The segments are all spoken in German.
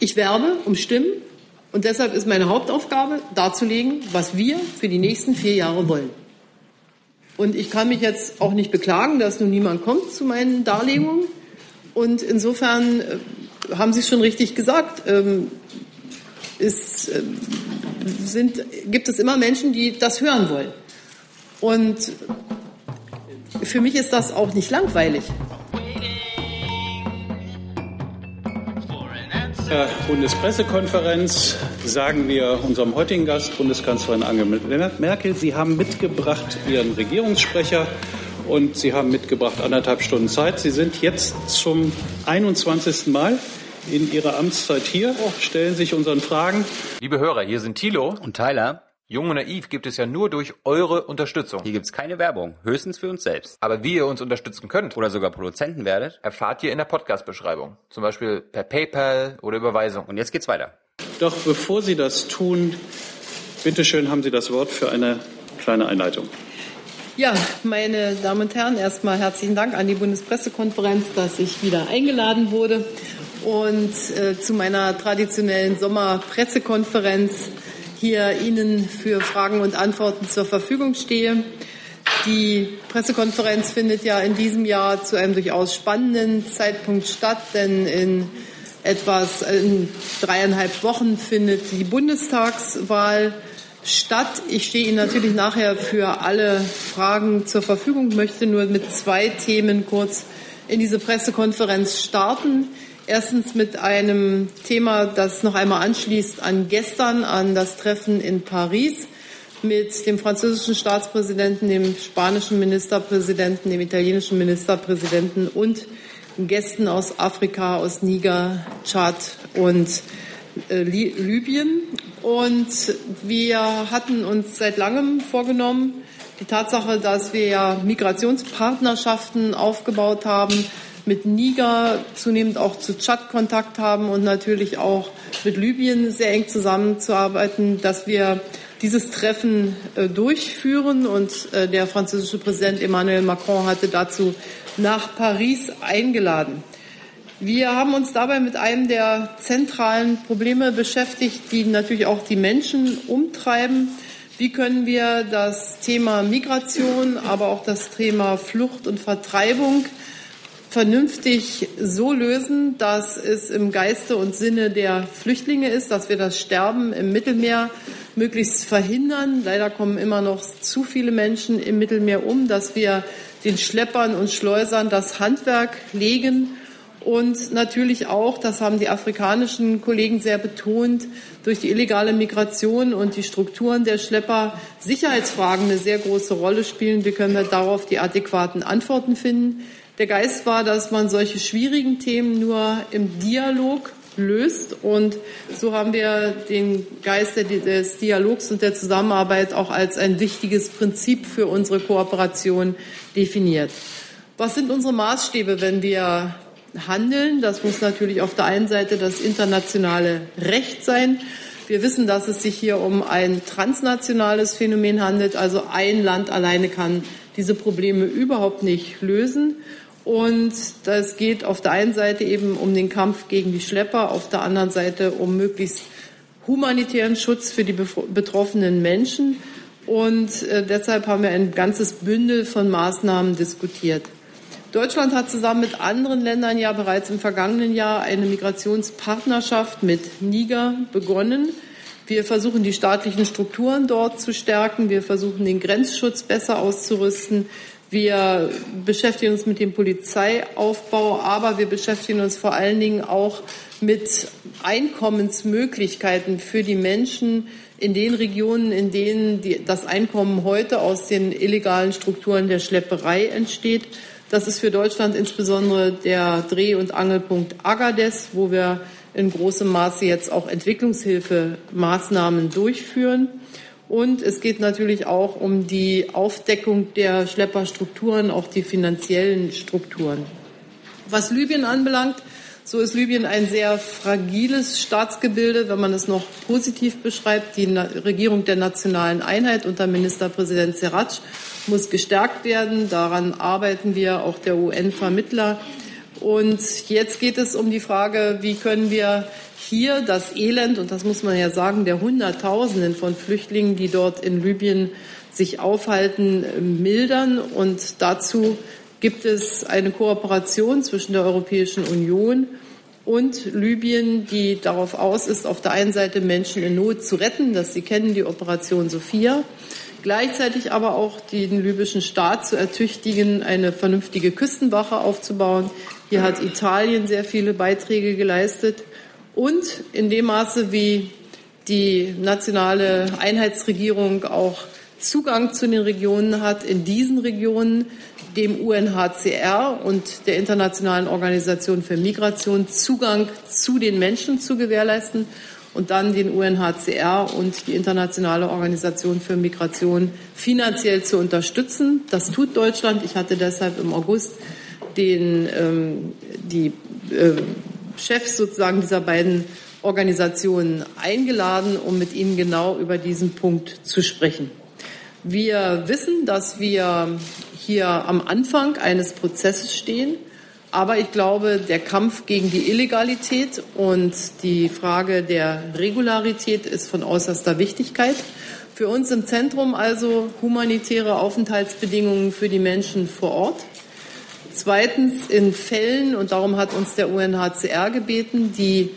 Ich werbe um Stimmen und deshalb ist meine Hauptaufgabe darzulegen, was wir für die nächsten vier Jahre wollen. Und ich kann mich jetzt auch nicht beklagen, dass nun niemand kommt zu meinen Darlegungen. Und insofern äh, haben Sie es schon richtig gesagt. Ähm, ist, äh, sind, gibt es immer Menschen, die das hören wollen. Und für mich ist das auch nicht langweilig. Der Bundespressekonferenz sagen wir unserem heutigen Gast, Bundeskanzlerin Angela Merkel, Sie haben mitgebracht Ihren Regierungssprecher und Sie haben mitgebracht anderthalb Stunden Zeit. Sie sind jetzt zum 21. Mal in Ihrer Amtszeit hier, stellen sich unseren Fragen. Liebe Hörer, hier sind Thilo und Tyler. Jung und Naiv gibt es ja nur durch eure Unterstützung. Hier gibt es keine Werbung, höchstens für uns selbst. Aber wie ihr uns unterstützen könnt oder sogar Produzenten werdet, erfahrt ihr in der Podcast-Beschreibung. Zum Beispiel per PayPal oder Überweisung. Und jetzt geht's weiter. Doch bevor Sie das tun, bitteschön haben Sie das Wort für eine kleine Einleitung. Ja, meine Damen und Herren, erstmal herzlichen Dank an die Bundespressekonferenz, dass ich wieder eingeladen wurde und äh, zu meiner traditionellen Sommerpressekonferenz hier Ihnen für Fragen und Antworten zur Verfügung stehe. Die Pressekonferenz findet ja in diesem Jahr zu einem durchaus spannenden Zeitpunkt statt, denn in etwas in dreieinhalb Wochen findet die Bundestagswahl statt. Ich stehe Ihnen natürlich nachher für alle Fragen zur Verfügung, möchte nur mit zwei Themen kurz in diese Pressekonferenz starten. Erstens mit einem Thema, das noch einmal anschließt an gestern, an das Treffen in Paris mit dem französischen Staatspräsidenten, dem spanischen Ministerpräsidenten, dem italienischen Ministerpräsidenten und Gästen aus Afrika, aus Niger, Tschad und äh, Libyen. Und wir hatten uns seit langem vorgenommen, die Tatsache, dass wir Migrationspartnerschaften aufgebaut haben, mit Niger zunehmend auch zu Tschad Kontakt haben und natürlich auch mit Libyen sehr eng zusammenzuarbeiten, dass wir dieses Treffen äh, durchführen. Und äh, der französische Präsident Emmanuel Macron hatte dazu nach Paris eingeladen. Wir haben uns dabei mit einem der zentralen Probleme beschäftigt, die natürlich auch die Menschen umtreiben. Wie können wir das Thema Migration, aber auch das Thema Flucht und Vertreibung vernünftig so lösen, dass es im Geiste und Sinne der Flüchtlinge ist, dass wir das Sterben im Mittelmeer möglichst verhindern. Leider kommen immer noch zu viele Menschen im Mittelmeer um, dass wir den Schleppern und Schleusern das Handwerk legen und natürlich auch, das haben die afrikanischen Kollegen sehr betont, durch die illegale Migration und die Strukturen der Schlepper Sicherheitsfragen eine sehr große Rolle spielen. Wie können wir darauf die adäquaten Antworten finden? Der Geist war, dass man solche schwierigen Themen nur im Dialog löst. Und so haben wir den Geist des Dialogs und der Zusammenarbeit auch als ein wichtiges Prinzip für unsere Kooperation definiert. Was sind unsere Maßstäbe, wenn wir handeln? Das muss natürlich auf der einen Seite das internationale Recht sein. Wir wissen, dass es sich hier um ein transnationales Phänomen handelt. Also ein Land alleine kann diese Probleme überhaupt nicht lösen. Und das geht auf der einen Seite eben um den Kampf gegen die Schlepper, auf der anderen Seite um möglichst humanitären Schutz für die betroffenen Menschen. Und äh, deshalb haben wir ein ganzes Bündel von Maßnahmen diskutiert. Deutschland hat zusammen mit anderen Ländern ja bereits im vergangenen Jahr eine Migrationspartnerschaft mit Niger begonnen. Wir versuchen die staatlichen Strukturen dort zu stärken. Wir versuchen den Grenzschutz besser auszurüsten. Wir beschäftigen uns mit dem Polizeiaufbau, aber wir beschäftigen uns vor allen Dingen auch mit Einkommensmöglichkeiten für die Menschen in den Regionen, in denen die, das Einkommen heute aus den illegalen Strukturen der Schlepperei entsteht. Das ist für Deutschland insbesondere der Dreh- und Angelpunkt Agades, wo wir in großem Maße jetzt auch Entwicklungshilfemaßnahmen durchführen. Und es geht natürlich auch um die Aufdeckung der Schlepperstrukturen, auch die finanziellen Strukturen. Was Libyen anbelangt, so ist Libyen ein sehr fragiles Staatsgebilde, wenn man es noch positiv beschreibt. Die Regierung der nationalen Einheit unter Ministerpräsident Serraj muss gestärkt werden. Daran arbeiten wir, auch der UN-Vermittler. Und jetzt geht es um die Frage, wie können wir hier das Elend, und das muss man ja sagen, der Hunderttausenden von Flüchtlingen, die dort in Libyen sich aufhalten, mildern. Und dazu gibt es eine Kooperation zwischen der Europäischen Union und Libyen, die darauf aus ist, auf der einen Seite Menschen in Not zu retten, dass Sie kennen die Operation Sophia, gleichzeitig aber auch den libyschen Staat zu ertüchtigen, eine vernünftige Küstenwache aufzubauen. Hier hat Italien sehr viele Beiträge geleistet. Und in dem Maße, wie die nationale Einheitsregierung auch Zugang zu den Regionen hat, in diesen Regionen dem UNHCR und der Internationalen Organisation für Migration Zugang zu den Menschen zu gewährleisten und dann den UNHCR und die Internationale Organisation für Migration finanziell zu unterstützen. Das tut Deutschland. Ich hatte deshalb im August den, ähm, die äh, Chefs sozusagen dieser beiden Organisationen eingeladen, um mit ihnen genau über diesen Punkt zu sprechen. Wir wissen, dass wir hier am Anfang eines Prozesses stehen. Aber ich glaube, der Kampf gegen die Illegalität und die Frage der Regularität ist von äußerster Wichtigkeit. Für uns im Zentrum also humanitäre Aufenthaltsbedingungen für die Menschen vor Ort. Zweitens in Fällen, und darum hat uns der UNHCR gebeten, die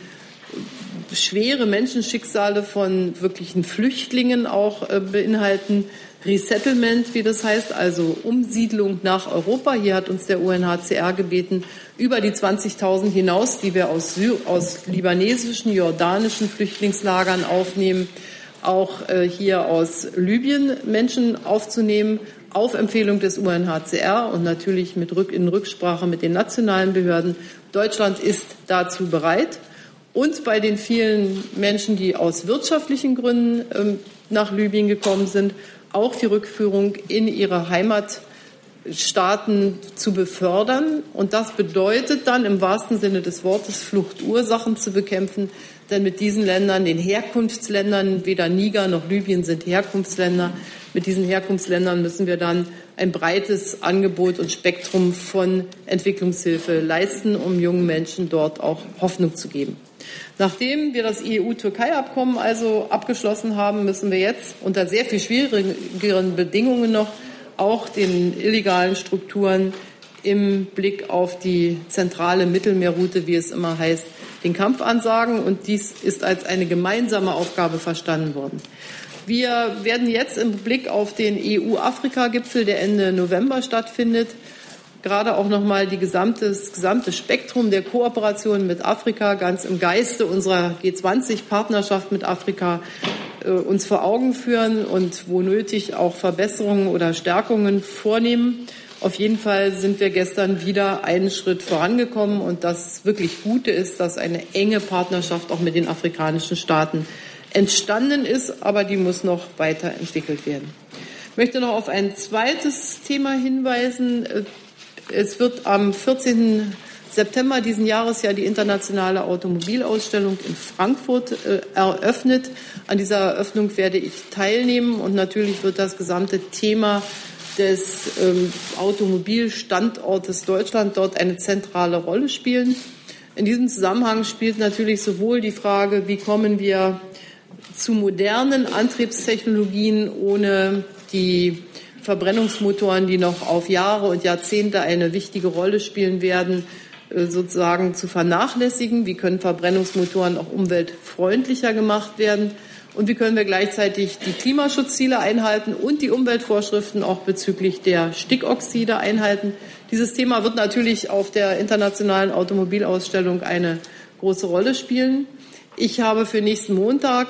schwere Menschenschicksale von wirklichen Flüchtlingen auch äh, beinhalten, Resettlement, wie das heißt, also Umsiedlung nach Europa. Hier hat uns der UNHCR gebeten, über die 20.000 hinaus, die wir aus, aus libanesischen, jordanischen Flüchtlingslagern aufnehmen, auch äh, hier aus Libyen Menschen aufzunehmen, auf Empfehlung des UNHCR und natürlich mit Rück in Rücksprache mit den nationalen Behörden. Deutschland ist dazu bereit. Und bei den vielen Menschen, die aus wirtschaftlichen Gründen ähm, nach Libyen gekommen sind, auch die Rückführung in ihre Heimatstaaten zu befördern. Und das bedeutet dann im wahrsten Sinne des Wortes Fluchtursachen zu bekämpfen. Denn mit diesen Ländern, den Herkunftsländern, weder Niger noch Libyen sind Herkunftsländer, mit diesen Herkunftsländern müssen wir dann ein breites Angebot und Spektrum von Entwicklungshilfe leisten, um jungen Menschen dort auch Hoffnung zu geben. Nachdem wir das EU-Türkei-Abkommen also abgeschlossen haben, müssen wir jetzt unter sehr viel schwierigeren Bedingungen noch auch den illegalen Strukturen im Blick auf die zentrale Mittelmeerroute, wie es immer heißt, den Kampf ansagen. Und dies ist als eine gemeinsame Aufgabe verstanden worden. Wir werden jetzt im Blick auf den EU-Afrika-Gipfel, der Ende November stattfindet, gerade auch noch mal die gesamte, das gesamte Spektrum der Kooperation mit Afrika ganz im Geiste unserer G20-Partnerschaft mit Afrika äh, uns vor Augen führen und wo nötig auch Verbesserungen oder Stärkungen vornehmen. Auf jeden Fall sind wir gestern wieder einen Schritt vorangekommen und das wirklich Gute ist, dass eine enge Partnerschaft auch mit den afrikanischen Staaten entstanden ist, aber die muss noch weiterentwickelt werden. Ich möchte noch auf ein zweites Thema hinweisen, äh, es wird am 14. September diesen Jahres ja die internationale Automobilausstellung in Frankfurt äh, eröffnet. An dieser Eröffnung werde ich teilnehmen und natürlich wird das gesamte Thema des ähm, Automobilstandortes Deutschland dort eine zentrale Rolle spielen. In diesem Zusammenhang spielt natürlich sowohl die Frage, wie kommen wir zu modernen Antriebstechnologien ohne die Verbrennungsmotoren, die noch auf Jahre und Jahrzehnte eine wichtige Rolle spielen werden, äh, sozusagen zu vernachlässigen? Wie können Verbrennungsmotoren auch umweltfreundlicher gemacht werden? Und wie können wir gleichzeitig die Klimaschutzziele einhalten und die Umweltvorschriften auch bezüglich der Stickoxide einhalten? Dieses Thema wird natürlich auf der internationalen Automobilausstellung eine große Rolle spielen. Ich habe für nächsten Montag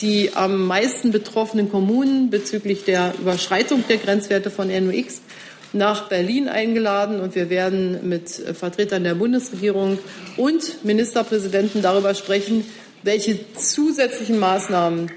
die am meisten betroffenen Kommunen bezüglich der Überschreitung der Grenzwerte von NOx nach Berlin eingeladen. Und wir werden mit Vertretern der Bundesregierung und Ministerpräsidenten darüber sprechen, welche zusätzlichen Maßnahmen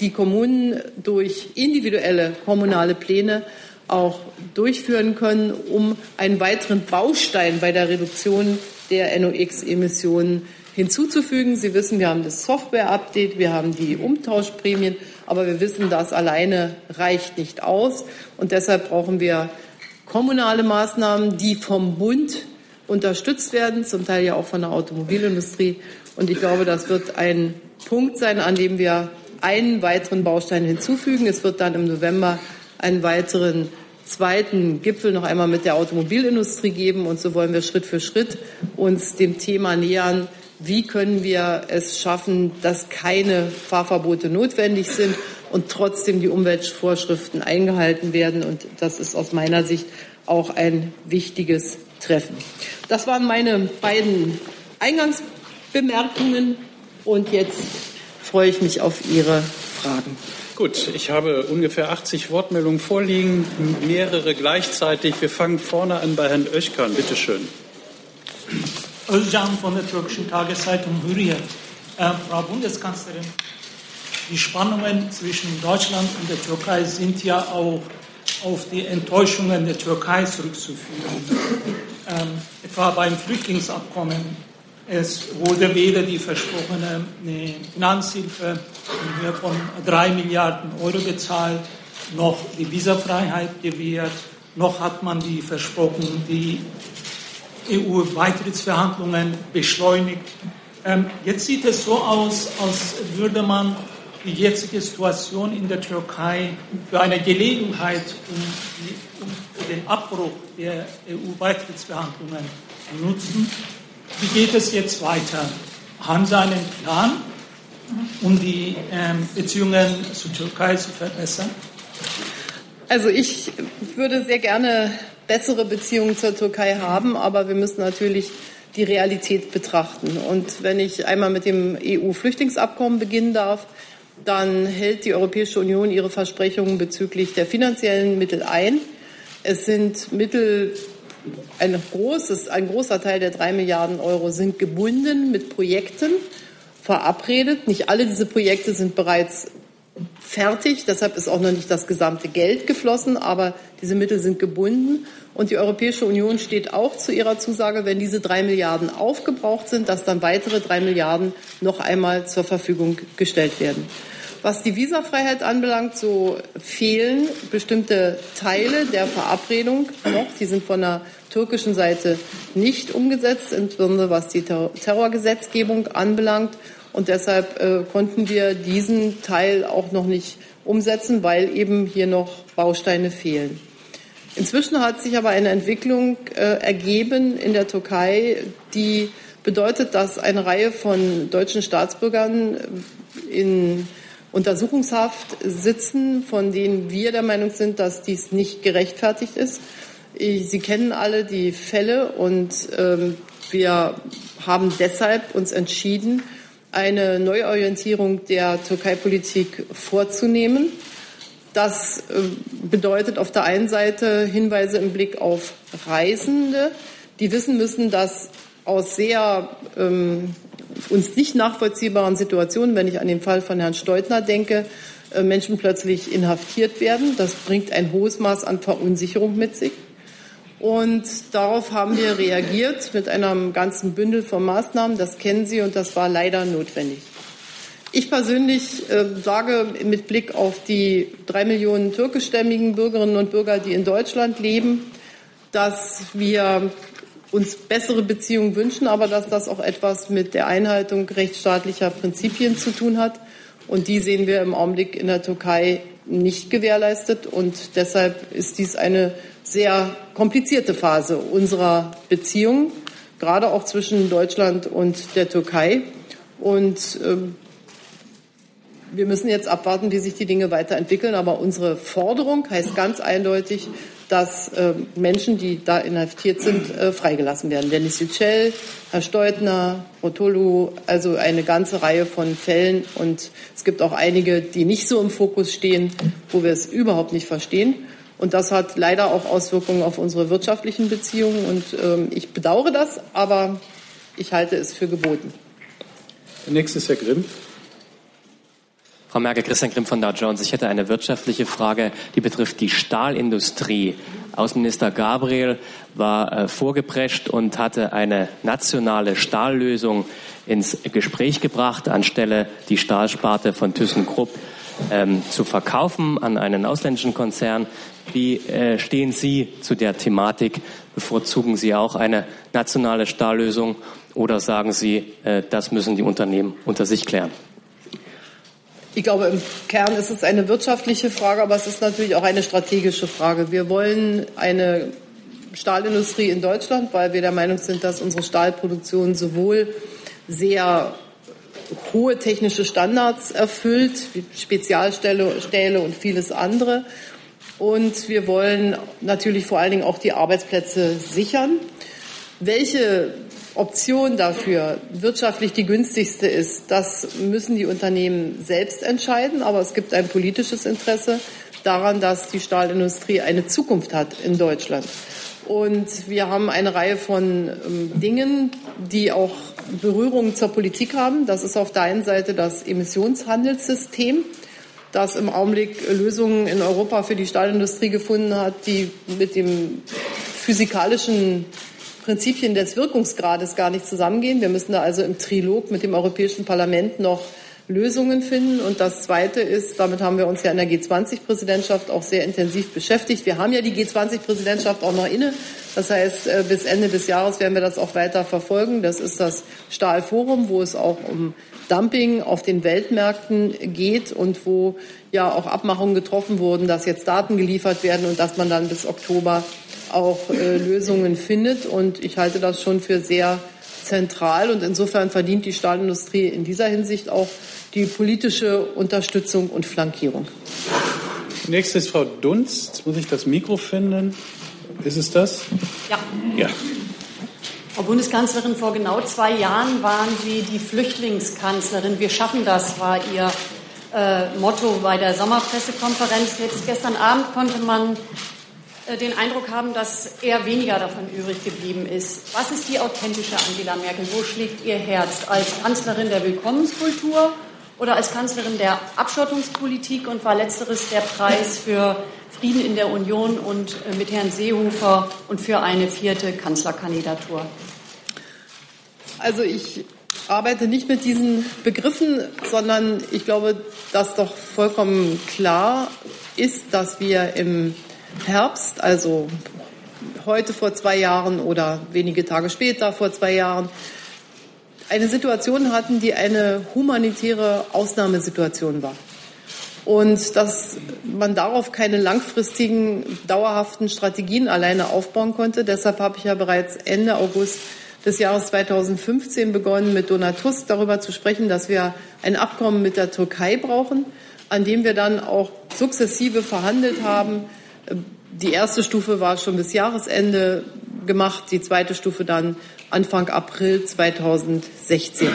die Kommunen durch individuelle kommunale Pläne auch durchführen können, um einen weiteren Baustein bei der Reduktion der NOx-Emissionen hinzuzufügen. Sie wissen, wir haben das Software-Update, wir haben die Umtauschprämien, aber wir wissen, das alleine reicht nicht aus. Und deshalb brauchen wir kommunale Maßnahmen, die vom Bund unterstützt werden, zum Teil ja auch von der Automobilindustrie. Und ich glaube, das wird ein Punkt sein, an dem wir einen weiteren Baustein hinzufügen. Es wird dann im November einen weiteren zweiten Gipfel noch einmal mit der Automobilindustrie geben. Und so wollen wir Schritt für Schritt uns dem Thema nähern. Wie können wir es schaffen, dass keine Fahrverbote notwendig sind und trotzdem die Umweltvorschriften eingehalten werden? Und das ist aus meiner Sicht auch ein wichtiges Treffen. Das waren meine beiden Eingangsbemerkungen. Und jetzt freue ich mich auf Ihre Fragen. Gut, ich habe ungefähr 80 Wortmeldungen vorliegen, mehrere gleichzeitig. Wir fangen vorne an bei Herrn Özkan. Bitte schön. Özcan von der türkischen Tageszeitung Hürriyet. Äh, Frau Bundeskanzlerin, die Spannungen zwischen Deutschland und der Türkei sind ja auch auf die Enttäuschungen der Türkei zurückzuführen. Ähm, etwa beim Flüchtlingsabkommen es wurde weder die versprochene Finanzhilfe in Höhe von drei Milliarden Euro gezahlt, noch die Visafreiheit gewährt, noch hat man die versprochen, die EU-Beitrittsverhandlungen beschleunigt. Ähm, jetzt sieht es so aus, als würde man die jetzige Situation in der Türkei für eine Gelegenheit, um, die, um den Abbruch der EU-Beitrittsverhandlungen nutzen. Wie geht es jetzt weiter? Haben Sie einen Plan, um die ähm, Beziehungen zur Türkei zu verbessern? Also ich würde sehr gerne bessere Beziehungen zur Türkei haben, aber wir müssen natürlich die Realität betrachten. Und wenn ich einmal mit dem EU-Flüchtlingsabkommen beginnen darf, dann hält die Europäische Union ihre Versprechungen bezüglich der finanziellen Mittel ein. Es sind Mittel ein, großes, ein großer Teil der drei Milliarden Euro sind gebunden mit Projekten verabredet. Nicht alle diese Projekte sind bereits fertig. Deshalb ist auch noch nicht das gesamte Geld geflossen, aber diese Mittel sind gebunden. Und die Europäische Union steht auch zu ihrer Zusage, wenn diese drei Milliarden aufgebraucht sind, dass dann weitere drei Milliarden noch einmal zur Verfügung gestellt werden. Was die Visafreiheit anbelangt, so fehlen bestimmte Teile der Verabredung noch. Die sind von der türkischen Seite nicht umgesetzt, insbesondere was die Terrorgesetzgebung anbelangt. Und deshalb äh, konnten wir diesen Teil auch noch nicht umsetzen, weil eben hier noch Bausteine fehlen. Inzwischen hat sich aber eine Entwicklung äh, ergeben in der Türkei, die bedeutet, dass eine Reihe von deutschen Staatsbürgern in Untersuchungshaft sitzen, von denen wir der Meinung sind, dass dies nicht gerechtfertigt ist. Sie kennen alle die Fälle und ähm, wir haben deshalb uns entschieden, eine Neuorientierung der Türkei-Politik vorzunehmen. Das äh, bedeutet auf der einen Seite Hinweise im Blick auf Reisende, die wissen müssen, dass aus sehr ähm, uns nicht nachvollziehbaren Situationen, wenn ich an den Fall von Herrn Steutner denke, äh, Menschen plötzlich inhaftiert werden. Das bringt ein hohes Maß an Verunsicherung mit sich. Und darauf haben wir reagiert mit einem ganzen Bündel von Maßnahmen. Das kennen Sie und das war leider notwendig. Ich persönlich äh, sage mit Blick auf die drei Millionen türkischstämmigen Bürgerinnen und Bürger, die in Deutschland leben, dass wir uns bessere Beziehungen wünschen, aber dass das auch etwas mit der Einhaltung rechtsstaatlicher Prinzipien zu tun hat. Und die sehen wir im Augenblick in der Türkei nicht gewährleistet. Und deshalb ist dies eine sehr komplizierte Phase unserer Beziehungen, gerade auch zwischen Deutschland und der Türkei. Und ähm, wir müssen jetzt abwarten, wie sich die Dinge weiterentwickeln. Aber unsere Forderung heißt ganz eindeutig, dass äh, Menschen, die da inhaftiert sind, äh, freigelassen werden. Dennis Yücel, Herr Steutner, Rotolu, also eine ganze Reihe von Fällen. Und es gibt auch einige, die nicht so im Fokus stehen, wo wir es überhaupt nicht verstehen. Und das hat leider auch Auswirkungen auf unsere wirtschaftlichen Beziehungen. Und ähm, ich bedauere das, aber ich halte es für geboten. Der nächste ist Herr Grimm. Frau Merkel, Christian Grimm von Dow Jones. Ich hätte eine wirtschaftliche Frage, die betrifft die Stahlindustrie. Außenminister Gabriel war äh, vorgeprescht und hatte eine nationale Stahllösung ins Gespräch gebracht, anstelle die Stahlsparte von ThyssenKrupp ähm, zu verkaufen an einen ausländischen Konzern. Wie äh, stehen Sie zu der Thematik? Bevorzugen Sie auch eine nationale Stahllösung oder sagen Sie, äh, das müssen die Unternehmen unter sich klären? Ich glaube, im Kern ist es eine wirtschaftliche Frage, aber es ist natürlich auch eine strategische Frage. Wir wollen eine Stahlindustrie in Deutschland, weil wir der Meinung sind, dass unsere Stahlproduktion sowohl sehr hohe technische Standards erfüllt, wie Spezialstähle und vieles andere. Und wir wollen natürlich vor allen Dingen auch die Arbeitsplätze sichern. Welche Option dafür wirtschaftlich die günstigste ist, das müssen die Unternehmen selbst entscheiden. Aber es gibt ein politisches Interesse daran, dass die Stahlindustrie eine Zukunft hat in Deutschland. Und wir haben eine Reihe von ähm, Dingen, die auch Berührungen zur Politik haben. Das ist auf der einen Seite das Emissionshandelssystem, das im Augenblick Lösungen in Europa für die Stahlindustrie gefunden hat, die mit dem physikalischen Prinzipien des Wirkungsgrades gar nicht zusammengehen. Wir müssen da also im Trilog mit dem Europäischen Parlament noch Lösungen finden. Und das Zweite ist, damit haben wir uns ja in der G20-Präsidentschaft auch sehr intensiv beschäftigt. Wir haben ja die G20-Präsidentschaft auch noch inne. Das heißt, äh, bis Ende des Jahres werden wir das auch weiter verfolgen. Das ist das Stahlforum, wo es auch um Dumping auf den Weltmärkten geht und wo ja auch Abmachungen getroffen wurden, dass jetzt Daten geliefert werden und dass man dann bis Oktober auch äh, Lösungen findet. Und ich halte das schon für sehr zentral. Und insofern verdient die Stahlindustrie in dieser Hinsicht auch die politische Unterstützung und Flankierung. Nächstes Frau Dunst. Jetzt muss ich das Mikro finden. Ist es das? Ja. Ja. Frau Bundeskanzlerin, vor genau zwei Jahren waren Sie die Flüchtlingskanzlerin. Wir schaffen das, war Ihr äh, Motto bei der Sommerpressekonferenz. Jetzt gestern Abend konnte man äh, den Eindruck haben, dass eher weniger davon übrig geblieben ist. Was ist die authentische Angela Merkel? Wo schlägt ihr Herz? Als Kanzlerin der Willkommenskultur oder als Kanzlerin der Abschottungspolitik? Und war letzteres der Preis für Frieden in der Union und äh, mit Herrn Seehofer und für eine vierte Kanzlerkandidatur? Also ich arbeite nicht mit diesen Begriffen, sondern ich glaube, dass doch vollkommen klar ist, dass wir im Herbst, also heute vor zwei Jahren oder wenige Tage später vor zwei Jahren, eine Situation hatten, die eine humanitäre Ausnahmesituation war. Und dass man darauf keine langfristigen, dauerhaften Strategien alleine aufbauen konnte. Deshalb habe ich ja bereits Ende August des Jahres 2015 begonnen, mit Donald Tusk darüber zu sprechen, dass wir ein Abkommen mit der Türkei brauchen, an dem wir dann auch sukzessive verhandelt haben, die erste Stufe war schon bis Jahresende gemacht, die zweite Stufe dann Anfang April 2016.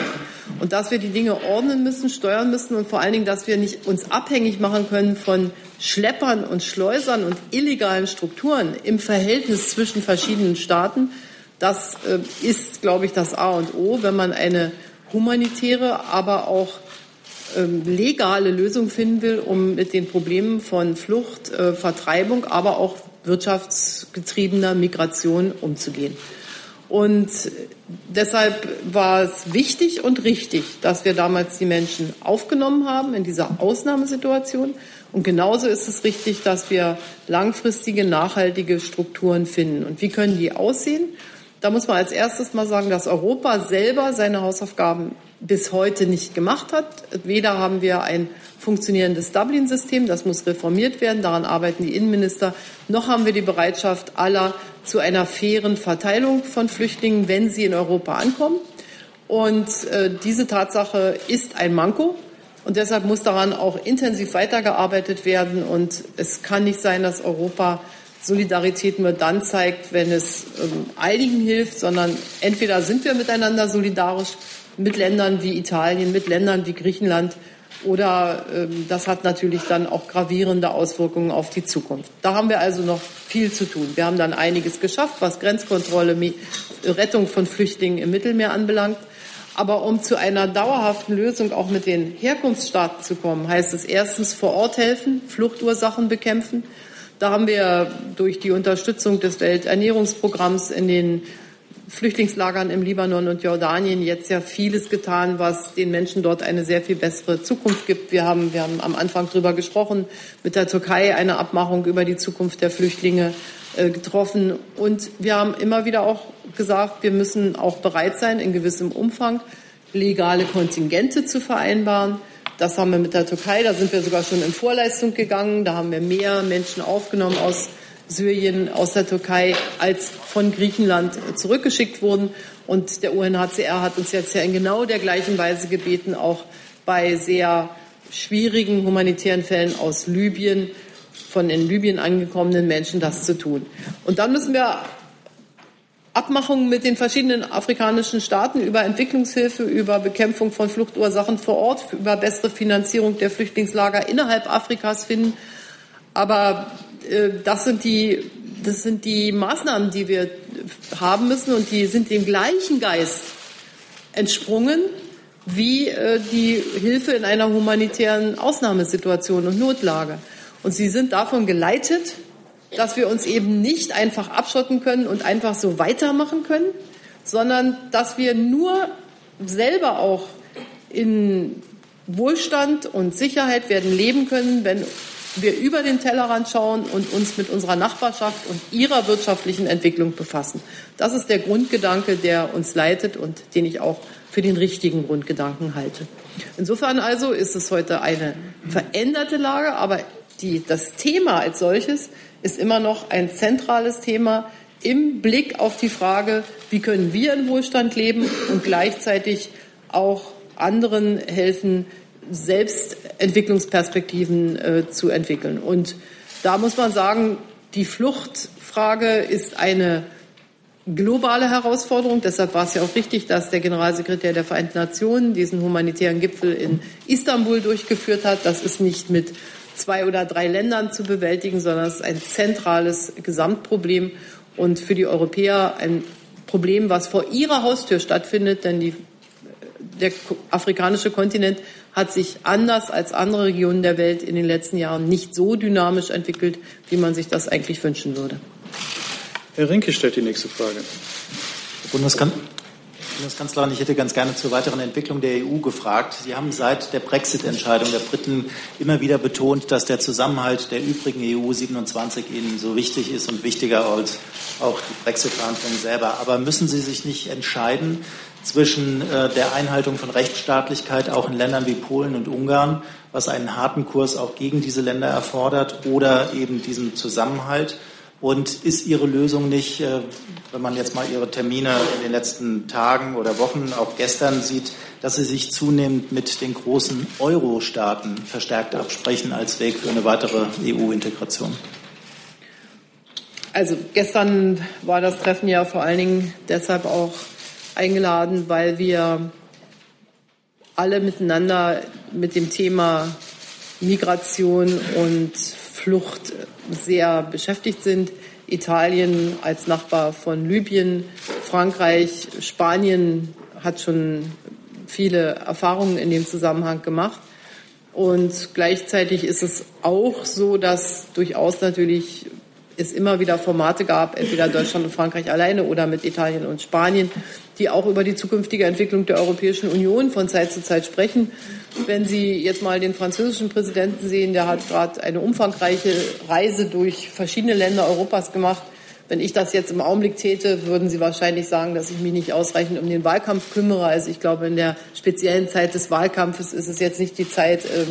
Und dass wir die Dinge ordnen müssen, steuern müssen und vor allen Dingen, dass wir nicht uns abhängig machen können von Schleppern und Schleusern und illegalen Strukturen im Verhältnis zwischen verschiedenen Staaten, das äh, ist, glaube ich, das A und O, wenn man eine humanitäre, aber auch ähm, legale Lösung finden will, um mit den Problemen von Flucht, äh, Vertreibung, aber auch wirtschaftsgetriebener Migration umzugehen. Und deshalb war es wichtig und richtig, dass wir damals die Menschen aufgenommen haben in dieser Ausnahmesituation. Und genauso ist es richtig, dass wir langfristige, nachhaltige Strukturen finden. Und wie können die aussehen? Da muss man als erstes mal sagen, dass Europa selber seine Hausaufgaben bis heute nicht gemacht hat. Weder haben wir ein funktionierendes Dublin-System, das muss reformiert werden, daran arbeiten die Innenminister, noch haben wir die Bereitschaft aller zu einer fairen Verteilung von Flüchtlingen, wenn sie in Europa ankommen. Und äh, diese Tatsache ist ein Manko. Und deshalb muss daran auch intensiv weitergearbeitet werden. Und es kann nicht sein, dass Europa Solidarität nur dann zeigt, wenn es ähm, einigen hilft, sondern entweder sind wir miteinander solidarisch mit Ländern wie Italien, mit Ländern wie Griechenland. Oder ähm, das hat natürlich dann auch gravierende Auswirkungen auf die Zukunft. Da haben wir also noch viel zu tun. Wir haben dann einiges geschafft, was Grenzkontrolle, Rettung von Flüchtlingen im Mittelmeer anbelangt. Aber um zu einer dauerhaften Lösung auch mit den Herkunftsstaaten zu kommen, heißt es erstens vor Ort helfen, Fluchtursachen bekämpfen. Da haben wir durch die Unterstützung des Welternährungsprogramms in den Flüchtlingslagern im Libanon und Jordanien jetzt ja vieles getan, was den Menschen dort eine sehr viel bessere Zukunft gibt. Wir haben, wir haben am Anfang darüber gesprochen, mit der Türkei eine Abmachung über die Zukunft der Flüchtlinge äh, getroffen. Und wir haben immer wieder auch gesagt, wir müssen auch bereit sein, in gewissem Umfang legale Kontingente zu vereinbaren. Das haben wir mit der Türkei, da sind wir sogar schon in Vorleistung gegangen. Da haben wir mehr Menschen aufgenommen aus Syrien, aus der Türkei, als von Griechenland zurückgeschickt wurden. Und der UNHCR hat uns jetzt ja in genau der gleichen Weise gebeten, auch bei sehr schwierigen humanitären Fällen aus Libyen, von in Libyen angekommenen Menschen das zu tun. Und dann müssen wir Abmachungen mit den verschiedenen afrikanischen Staaten über Entwicklungshilfe, über Bekämpfung von Fluchtursachen vor Ort, über bessere Finanzierung der Flüchtlingslager innerhalb Afrikas finden. Aber äh, das, sind die, das sind die Maßnahmen, die wir haben müssen und die sind dem gleichen Geist entsprungen wie äh, die Hilfe in einer humanitären Ausnahmesituation und Notlage. Und sie sind davon geleitet, dass wir uns eben nicht einfach abschotten können und einfach so weitermachen können, sondern dass wir nur selber auch in Wohlstand und Sicherheit werden leben können, wenn wir über den Tellerrand schauen und uns mit unserer Nachbarschaft und ihrer wirtschaftlichen Entwicklung befassen. Das ist der Grundgedanke, der uns leitet und den ich auch für den richtigen Grundgedanken halte. Insofern also ist es heute eine veränderte Lage, aber die, das Thema als solches ist immer noch ein zentrales Thema im Blick auf die Frage, wie können wir in Wohlstand leben und gleichzeitig auch anderen helfen, selbst Entwicklungsperspektiven äh, zu entwickeln. Und da muss man sagen, die Fluchtfrage ist eine globale Herausforderung. Deshalb war es ja auch richtig, dass der Generalsekretär der Vereinten Nationen diesen humanitären Gipfel in Istanbul durchgeführt hat. Das ist nicht mit zwei oder drei Ländern zu bewältigen, sondern es ist ein zentrales Gesamtproblem und für die Europäer ein Problem, was vor ihrer Haustür stattfindet, denn die, der afrikanische Kontinent hat sich anders als andere Regionen der Welt in den letzten Jahren nicht so dynamisch entwickelt, wie man sich das eigentlich wünschen würde. Herr Rinke stellt die nächste Frage. Bundeskanzler. Bundeskanzlerin, ich hätte ganz gerne zur weiteren Entwicklung der EU gefragt. Sie haben seit der Brexit-Entscheidung der Briten immer wieder betont, dass der Zusammenhalt der übrigen EU 27 Ihnen so wichtig ist und wichtiger als auch die Brexit-Verhandlungen selber. Aber müssen Sie sich nicht entscheiden zwischen äh, der Einhaltung von Rechtsstaatlichkeit auch in Ländern wie Polen und Ungarn, was einen harten Kurs auch gegen diese Länder erfordert, oder eben diesem Zusammenhalt? Und ist Ihre Lösung nicht, äh, wenn man jetzt mal Ihre Termine in den letzten Tagen oder Wochen, auch gestern sieht, dass Sie sich zunehmend mit den großen Euro-Staaten verstärkt absprechen als Weg für eine weitere EU-Integration? Also gestern war das Treffen ja vor allen Dingen deshalb auch eingeladen, weil wir alle miteinander mit dem Thema Migration und Flucht sehr beschäftigt sind. Italien als Nachbar von Libyen, Frankreich, Spanien hat schon viele Erfahrungen in dem Zusammenhang gemacht. Und gleichzeitig ist es auch so, dass durchaus natürlich es immer wieder Formate gab, entweder Deutschland und Frankreich alleine oder mit Italien und Spanien, die auch über die zukünftige Entwicklung der Europäischen Union von Zeit zu Zeit sprechen. Wenn Sie jetzt mal den französischen Präsidenten sehen, der hat gerade eine umfangreiche Reise durch verschiedene Länder Europas gemacht. Wenn ich das jetzt im Augenblick täte, würden Sie wahrscheinlich sagen, dass ich mich nicht ausreichend um den Wahlkampf kümmere. Also ich glaube, in der speziellen Zeit des Wahlkampfes ist es jetzt nicht die Zeit, äh,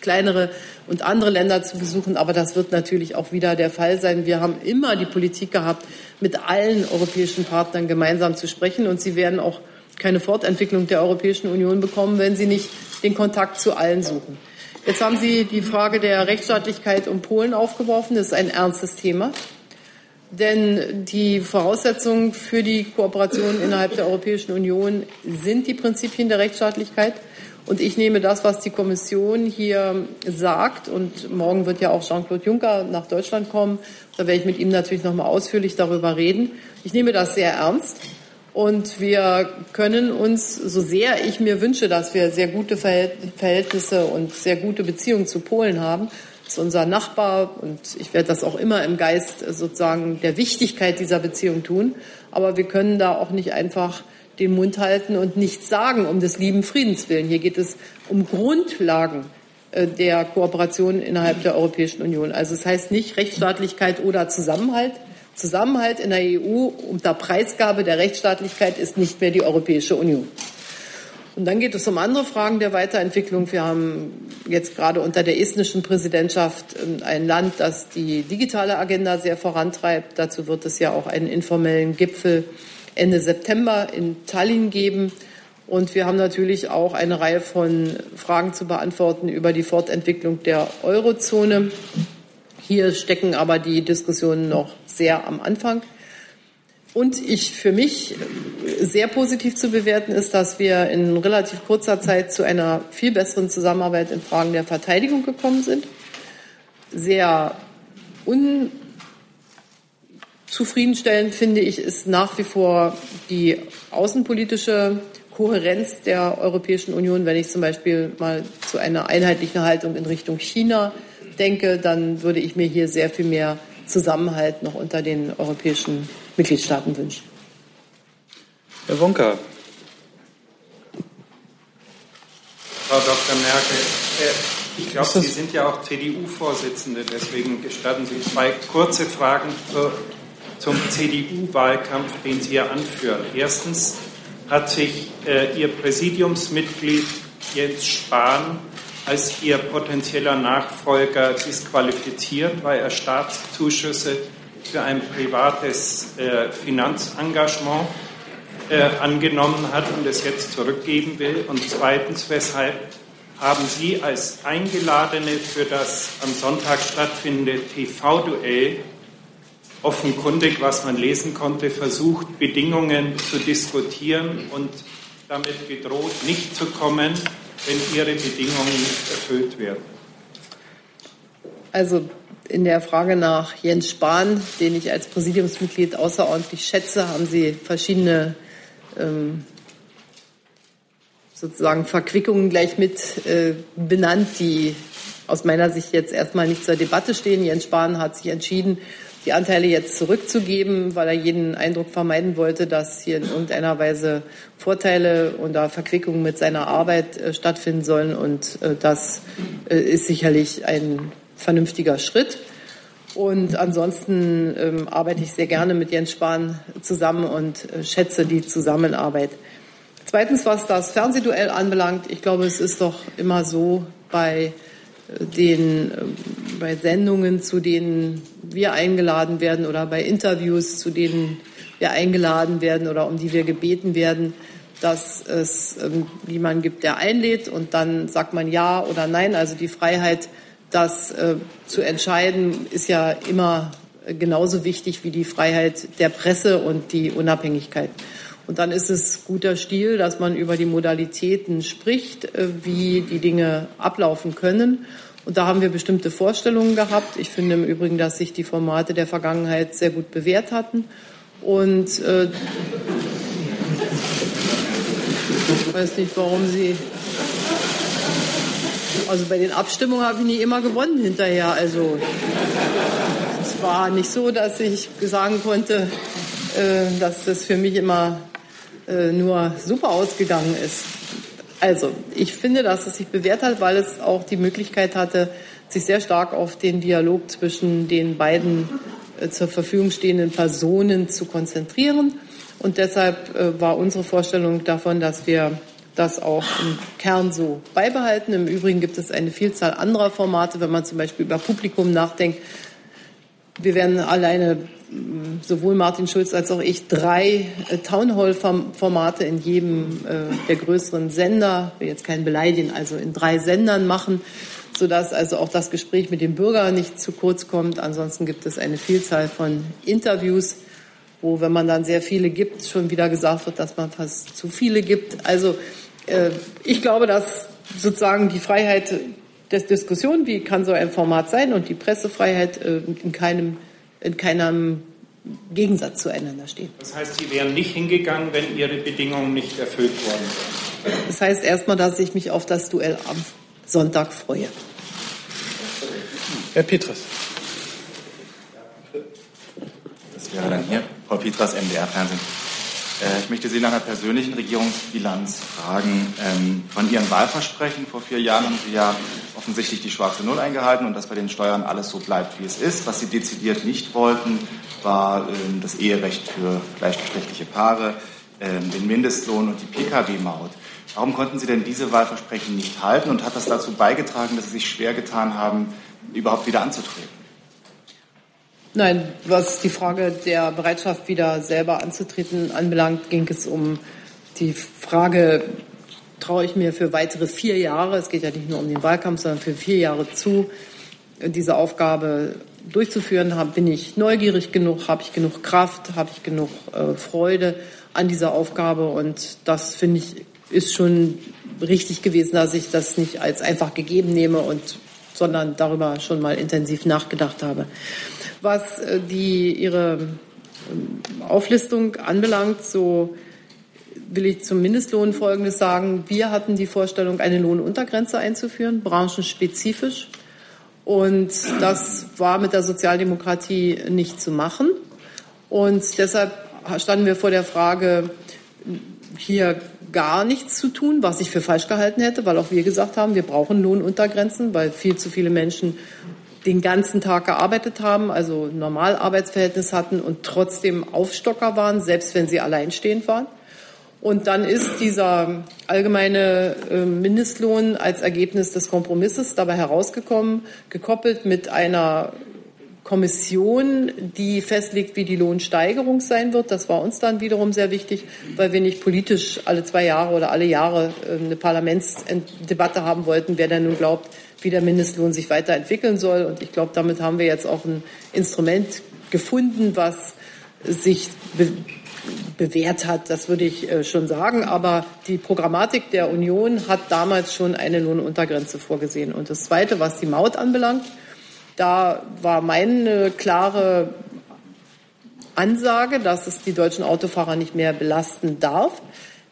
kleinere und andere Länder zu besuchen. Aber das wird natürlich auch wieder der Fall sein. Wir haben immer die Politik gehabt, mit allen europäischen Partnern gemeinsam zu sprechen. Und sie werden auch keine Fortentwicklung der Europäischen Union bekommen, wenn sie nicht den Kontakt zu allen suchen. Jetzt haben Sie die Frage der Rechtsstaatlichkeit um Polen aufgeworfen. Das ist ein ernstes Thema. Denn die Voraussetzungen für die Kooperation innerhalb der Europäischen Union sind die Prinzipien der Rechtsstaatlichkeit. Und ich nehme das, was die Kommission hier sagt, und morgen wird ja auch Jean-Claude Juncker nach Deutschland kommen, da werde ich mit ihm natürlich noch mal ausführlich darüber reden. Ich nehme das sehr ernst. Und wir können uns, so sehr ich mir wünsche, dass wir sehr gute Verhältnisse und sehr gute Beziehungen zu Polen haben, ist unser Nachbar und ich werde das auch immer im Geist sozusagen der Wichtigkeit dieser Beziehung tun. Aber wir können da auch nicht einfach den Mund halten und nichts sagen um des lieben Friedens willen. Hier geht es um Grundlagen äh, der Kooperation innerhalb der Europäischen Union. Also es heißt nicht Rechtsstaatlichkeit oder Zusammenhalt. Zusammenhalt in der EU unter Preisgabe der Rechtsstaatlichkeit ist nicht mehr die Europäische Union. Und dann geht es um andere Fragen der Weiterentwicklung. Wir haben jetzt gerade unter der estnischen Präsidentschaft ähm, ein Land, das die digitale Agenda sehr vorantreibt. Dazu wird es ja auch einen informellen Gipfel Ende September in Tallinn geben. Und wir haben natürlich auch eine Reihe von Fragen zu beantworten über die Fortentwicklung der Eurozone. Hier stecken aber die Diskussionen noch sehr am Anfang. Und ich für mich sehr positiv zu bewerten ist, dass wir in relativ kurzer Zeit zu einer viel besseren Zusammenarbeit in Fragen der Verteidigung gekommen sind. Sehr unzufriedenstellend finde ich ist nach wie vor die außenpolitische Kohärenz der Europäischen Union. Wenn ich zum Beispiel mal zu einer einheitlichen Haltung in Richtung China denke, dann würde ich mir hier sehr viel mehr Zusammenhalt noch unter den europäischen Mitgliedstaaten wünschen. Herr Wonka. Frau Dr. Merkel, äh, ich glaube, Sie sind ja auch CDU-Vorsitzende, deswegen gestatten Sie zwei kurze Fragen zum CDU-Wahlkampf, den Sie ja anführen. Erstens hat sich äh, Ihr Präsidiumsmitglied Jens Spahn als Ihr potenzieller Nachfolger disqualifiziert, weil er Staatszuschüsse für ein privates äh, Finanzengagement äh, angenommen hat und es jetzt zurückgeben will? Und zweitens, weshalb haben Sie als Eingeladene für das am Sonntag stattfindende TV-Duell offenkundig, was man lesen konnte, versucht, Bedingungen zu diskutieren und damit gedroht, nicht zu kommen, wenn ihre Bedingungen nicht erfüllt werden? Also in der Frage nach Jens Spahn, den ich als Präsidiumsmitglied außerordentlich schätze, haben Sie verschiedene ähm, sozusagen Verquickungen gleich mit äh, benannt, die aus meiner Sicht jetzt erstmal nicht zur Debatte stehen. Jens Spahn hat sich entschieden, die Anteile jetzt zurückzugeben, weil er jeden Eindruck vermeiden wollte, dass hier in irgendeiner Weise Vorteile oder Verquickungen mit seiner Arbeit äh, stattfinden sollen. Und äh, das äh, ist sicherlich ein vernünftiger Schritt. Und ansonsten ähm, arbeite ich sehr gerne mit Jens Spahn zusammen und äh, schätze die Zusammenarbeit. Zweitens, was das Fernsehduell anbelangt, ich glaube, es ist doch immer so bei den, ähm, bei Sendungen, zu denen wir eingeladen werden oder bei Interviews, zu denen wir eingeladen werden oder um die wir gebeten werden, dass es ähm, jemanden gibt, der einlädt und dann sagt man ja oder nein. Also die Freiheit, das äh, zu entscheiden, ist ja immer genauso wichtig wie die Freiheit der Presse und die Unabhängigkeit. Und dann ist es guter Stil, dass man über die Modalitäten spricht, äh, wie die Dinge ablaufen können. Und da haben wir bestimmte Vorstellungen gehabt. Ich finde im Übrigen, dass sich die Formate der Vergangenheit sehr gut bewährt hatten. Und äh, ich weiß nicht, warum Sie. Also bei den Abstimmungen habe ich nie immer gewonnen hinterher. Also es war nicht so, dass ich sagen konnte, äh, dass das für mich immer äh, nur super ausgegangen ist. Also, ich finde, dass es sich bewährt hat, weil es auch die Möglichkeit hatte, sich sehr stark auf den Dialog zwischen den beiden äh, zur Verfügung stehenden Personen zu konzentrieren. Und deshalb äh, war unsere Vorstellung davon, dass wir das auch im Kern so beibehalten. Im Übrigen gibt es eine Vielzahl anderer Formate, wenn man zum Beispiel über Publikum nachdenkt. Wir werden alleine sowohl Martin Schulz als auch ich drei äh, Townhall-Formate in jedem äh, der größeren Sender, will jetzt keinen beleidigen, also in drei Sendern machen, sodass also auch das Gespräch mit dem Bürger nicht zu kurz kommt. Ansonsten gibt es eine Vielzahl von Interviews, wo, wenn man dann sehr viele gibt, schon wieder gesagt wird, dass man fast zu viele gibt. Also äh, ich glaube, dass sozusagen die Freiheit der Diskussion, wie kann so ein Format sein, und die Pressefreiheit in keinem in keinem Gegensatz zueinander stehen. Das heißt, Sie wären nicht hingegangen, wenn Ihre Bedingungen nicht erfüllt worden wären? Das heißt erstmal, dass ich mich auf das Duell am Sonntag freue. Herr Petras. Das wäre dann hier. Paul Petras, MDR Fernsehen. Äh, ich möchte Sie nach einer persönlichen Regierungsbilanz fragen. Ähm, von Ihren Wahlversprechen vor vier Jahren haben Sie ja offensichtlich die schwarze Null eingehalten und dass bei den Steuern alles so bleibt, wie es ist. Was Sie dezidiert nicht wollten, war ähm, das Eherecht für gleichgeschlechtliche Paare, ähm, den Mindestlohn und die Pkw-Maut. Warum konnten Sie denn diese Wahlversprechen nicht halten und hat das dazu beigetragen, dass Sie sich schwer getan haben, überhaupt wieder anzutreten? Nein, was die Frage der Bereitschaft, wieder selber anzutreten anbelangt, ging es um die Frage, traue ich mir für weitere vier Jahre, es geht ja nicht nur um den Wahlkampf, sondern für vier Jahre zu, diese Aufgabe durchzuführen. Bin ich neugierig genug? Habe ich genug Kraft? Habe ich genug äh, Freude an dieser Aufgabe? Und das finde ich ist schon richtig gewesen, dass ich das nicht als einfach gegeben nehme und sondern darüber schon mal intensiv nachgedacht habe. Was äh, die, Ihre ähm, Auflistung anbelangt, so will ich zum Mindestlohn Folgendes sagen. Wir hatten die Vorstellung, eine Lohnuntergrenze einzuführen, branchenspezifisch. Und das war mit der Sozialdemokratie nicht zu machen. Und deshalb standen wir vor der Frage, hier gar nichts zu tun, was ich für falsch gehalten hätte, weil auch wir gesagt haben, wir brauchen Lohnuntergrenzen, weil viel zu viele Menschen den ganzen Tag gearbeitet haben, also Normalarbeitsverhältnis hatten und trotzdem Aufstocker waren, selbst wenn sie alleinstehend waren. Und dann ist dieser allgemeine äh, Mindestlohn als Ergebnis des Kompromisses dabei herausgekommen, gekoppelt mit einer Kommission, die festlegt, wie die Lohnsteigerung sein wird. Das war uns dann wiederum sehr wichtig, weil wir nicht politisch alle zwei Jahre oder alle Jahre äh, eine Parlamentsdebatte haben wollten, wer denn nun glaubt, wie der Mindestlohn sich weiterentwickeln soll. Und ich glaube, damit haben wir jetzt auch ein Instrument gefunden, was sich be bewährt hat, das würde ich äh, schon sagen. Aber die Programmatik der Union hat damals schon eine Lohnuntergrenze vorgesehen. Und das Zweite, was die Maut anbelangt, da war meine klare Ansage, dass es die deutschen Autofahrer nicht mehr belasten darf.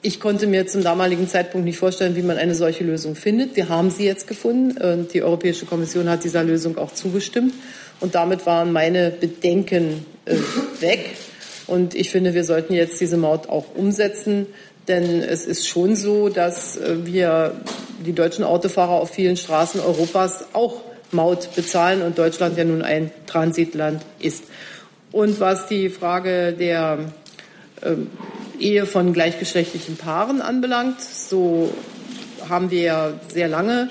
Ich konnte mir zum damaligen Zeitpunkt nicht vorstellen, wie man eine solche Lösung findet. Wir haben sie jetzt gefunden. Die Europäische Kommission hat dieser Lösung auch zugestimmt. Und damit waren meine Bedenken äh, weg. Und ich finde, wir sollten jetzt diese Maut auch umsetzen. Denn es ist schon so, dass äh, wir die deutschen Autofahrer auf vielen Straßen Europas auch Maut bezahlen und Deutschland ja nun ein Transitland ist. Und was die Frage der äh, Ehe von gleichgeschlechtlichen Paaren anbelangt, so haben wir ja sehr lange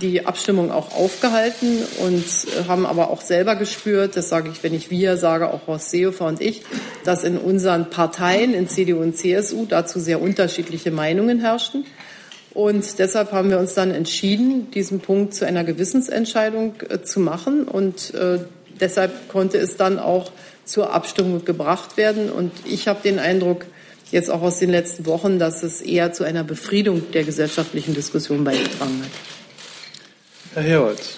die Abstimmung auch aufgehalten und haben aber auch selber gespürt, das sage ich, wenn ich wir sage, auch Horst Seehofer und ich, dass in unseren Parteien, in CDU und CSU, dazu sehr unterschiedliche Meinungen herrschten. Und deshalb haben wir uns dann entschieden, diesen Punkt zu einer Gewissensentscheidung äh, zu machen. Und äh, deshalb konnte es dann auch zur Abstimmung gebracht werden. Und ich habe den Eindruck, jetzt auch aus den letzten Wochen, dass es eher zu einer Befriedung der gesellschaftlichen Diskussion beigetragen hat. Herr Herolz.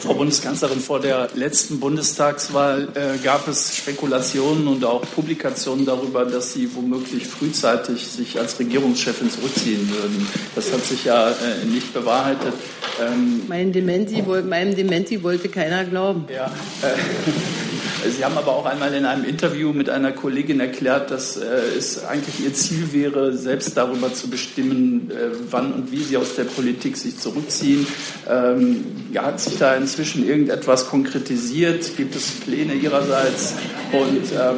Frau Bundeskanzlerin, vor der letzten Bundestagswahl äh, gab es Spekulationen und auch Publikationen darüber, dass Sie womöglich frühzeitig sich als Regierungschefin zurückziehen würden. Das hat sich ja äh, nicht bewahrheitet. Ähm, mein Dementi, meinem Dementi wollte keiner glauben. Ja, äh, Sie haben aber auch einmal in einem Interview mit einer Kollegin erklärt, dass äh, es eigentlich Ihr Ziel wäre, selbst darüber zu bestimmen, äh, wann und wie Sie aus der Politik sich zurückziehen. Ähm, hat sich da inzwischen irgendetwas konkretisiert? Gibt es Pläne Ihrerseits? Und äh,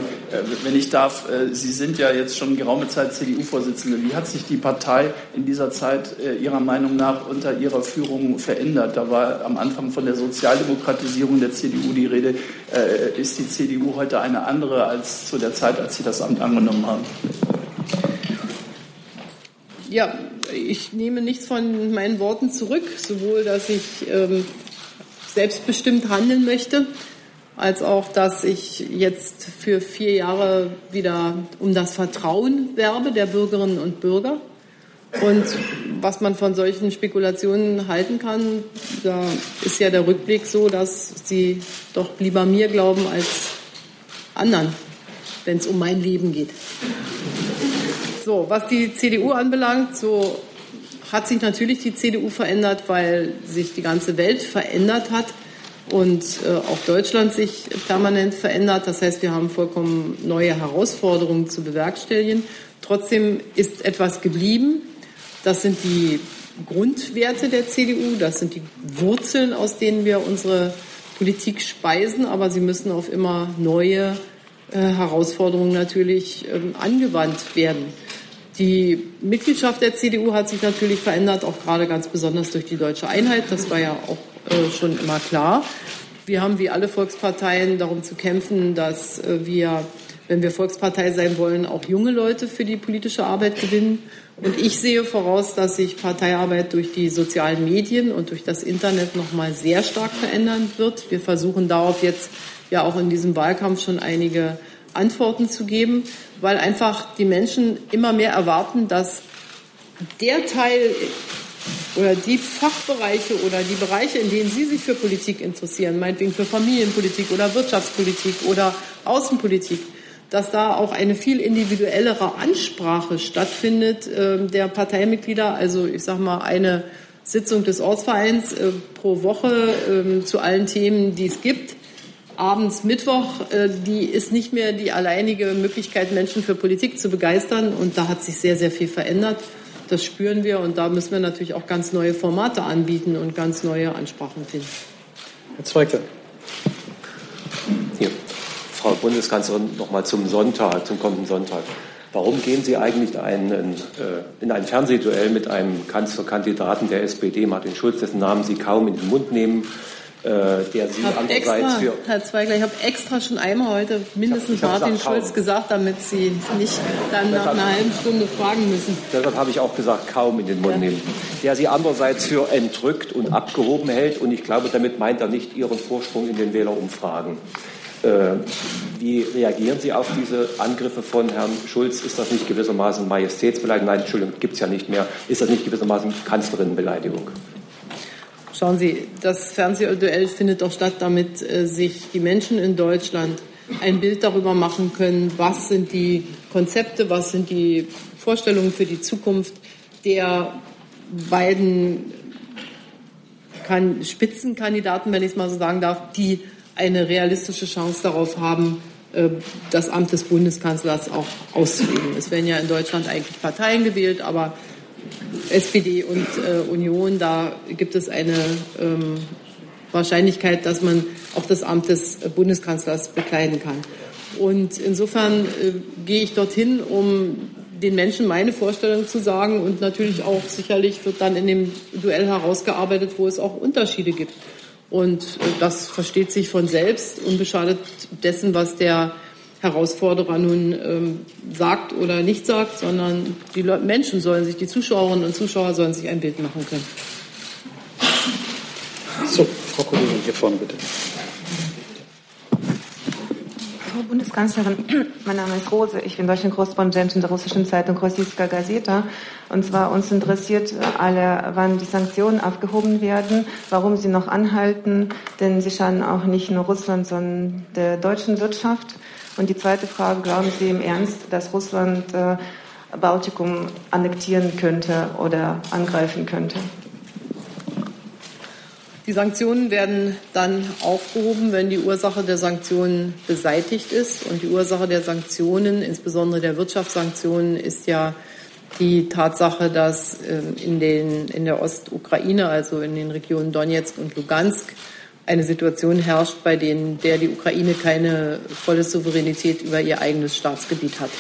wenn ich darf, äh, Sie sind ja jetzt schon geraume Zeit CDU-Vorsitzende. Wie hat sich die Partei in dieser Zeit äh, Ihrer Meinung nach unter Ihrer Führung verändert? Da war am Anfang von der Sozialdemokratisierung der CDU die Rede. Ist die CDU heute eine andere als zu der Zeit, als Sie das Amt angenommen haben? Ja, ich nehme nichts von meinen Worten zurück, sowohl dass ich ähm, selbstbestimmt handeln möchte, als auch, dass ich jetzt für vier Jahre wieder um das Vertrauen werbe der Bürgerinnen und Bürger. Und was man von solchen Spekulationen halten kann, da ist ja der Rückblick so, dass sie doch lieber mir glauben als anderen, wenn es um mein Leben geht. So, was die CDU anbelangt, so hat sich natürlich die CDU verändert, weil sich die ganze Welt verändert hat und äh, auch Deutschland sich permanent verändert. Das heißt, wir haben vollkommen neue Herausforderungen zu bewerkstelligen. Trotzdem ist etwas geblieben. Das sind die Grundwerte der CDU, das sind die Wurzeln, aus denen wir unsere Politik speisen, aber sie müssen auf immer neue äh, Herausforderungen natürlich ähm, angewandt werden. Die Mitgliedschaft der CDU hat sich natürlich verändert, auch gerade ganz besonders durch die deutsche Einheit. Das war ja auch äh, schon immer klar. Wir haben wie alle Volksparteien darum zu kämpfen, dass äh, wir, wenn wir Volkspartei sein wollen, auch junge Leute für die politische Arbeit gewinnen. Und ich sehe voraus, dass sich Parteiarbeit durch die sozialen Medien und durch das Internet noch mal sehr stark verändern wird. Wir versuchen darauf jetzt ja auch in diesem Wahlkampf schon einige Antworten zu geben, weil einfach die Menschen immer mehr erwarten, dass der Teil oder die Fachbereiche oder die Bereiche, in denen Sie sich für Politik interessieren, meinetwegen für Familienpolitik oder Wirtschaftspolitik oder Außenpolitik, dass da auch eine viel individuellere Ansprache stattfindet äh, der Parteimitglieder. Also ich sage mal eine Sitzung des Ortsvereins äh, pro Woche äh, zu allen Themen, die es gibt. Abends Mittwoch, äh, die ist nicht mehr die alleinige Möglichkeit, Menschen für Politik zu begeistern. Und da hat sich sehr, sehr viel verändert. Das spüren wir und da müssen wir natürlich auch ganz neue Formate anbieten und ganz neue Ansprachen finden. Herr Zweigler. Hier. Frau Bundeskanzlerin, noch mal zum Sonntag, zum kommenden Sonntag. Warum gehen Sie eigentlich einen, äh, in ein Fernsehduell mit einem Kanzlerkandidaten der SPD, Martin Schulz, dessen Namen Sie kaum in den Mund nehmen? Äh, der Sie andererseits extra, für. Herr Zweigler, ich habe extra schon einmal heute mindestens ich hab, ich Martin gesagt, Schulz gesagt, damit Sie nicht dann nach einer halben Stunde fragen müssen. Deshalb habe ich auch gesagt, kaum in den Mund ja. nehmen. Der Sie andererseits für entrückt und abgehoben hält. Und ich glaube, damit meint er nicht Ihren Vorsprung in den Wählerumfragen. Äh, wie reagieren Sie auf diese Angriffe von Herrn Schulz? Ist das nicht gewissermaßen Majestätsbeleidigung? Nein, Entschuldigung, gibt es ja nicht mehr. Ist das nicht gewissermaßen Kanzlerinnenbeleidigung? Schauen Sie, das Fernsehduell findet doch statt, damit äh, sich die Menschen in Deutschland ein Bild darüber machen können, was sind die Konzepte, was sind die Vorstellungen für die Zukunft der beiden Spitzenkandidaten, wenn ich es mal so sagen darf, die eine realistische Chance darauf haben, äh, das Amt des Bundeskanzlers auch auszuüben. Es werden ja in Deutschland eigentlich Parteien gewählt, aber SPD und äh, Union, da gibt es eine ähm, Wahrscheinlichkeit, dass man auch das Amt des Bundeskanzlers bekleiden kann. Und insofern äh, gehe ich dorthin, um den Menschen meine Vorstellung zu sagen und natürlich auch sicherlich wird dann in dem Duell herausgearbeitet, wo es auch Unterschiede gibt. Und äh, das versteht sich von selbst, unbeschadet dessen, was der Herausforderer nun ähm, sagt oder nicht sagt, sondern die Le Menschen sollen sich, die Zuschauerinnen und Zuschauer sollen sich ein Bild machen können. So, Frau Kollegin, hier vorne bitte. Frau Bundeskanzlerin, mein Name ist Rose. Ich bin Deutschland-Korrespondentin der russischen Zeitung Rossiyska Gazeta. Und zwar uns interessiert alle, wann die Sanktionen aufgehoben werden, warum sie noch anhalten, denn sie schaden auch nicht nur Russland, sondern der deutschen Wirtschaft. Und die zweite Frage, glauben Sie im Ernst, dass Russland äh, Baltikum annektieren könnte oder angreifen könnte? Die Sanktionen werden dann aufgehoben, wenn die Ursache der Sanktionen beseitigt ist. Und die Ursache der Sanktionen, insbesondere der Wirtschaftssanktionen, ist ja die Tatsache, dass ähm, in, den, in der Ostukraine, also in den Regionen Donetsk und Lugansk, eine Situation herrscht, bei denen, der die Ukraine keine volle Souveränität über ihr eigenes Staatsgebiet hat.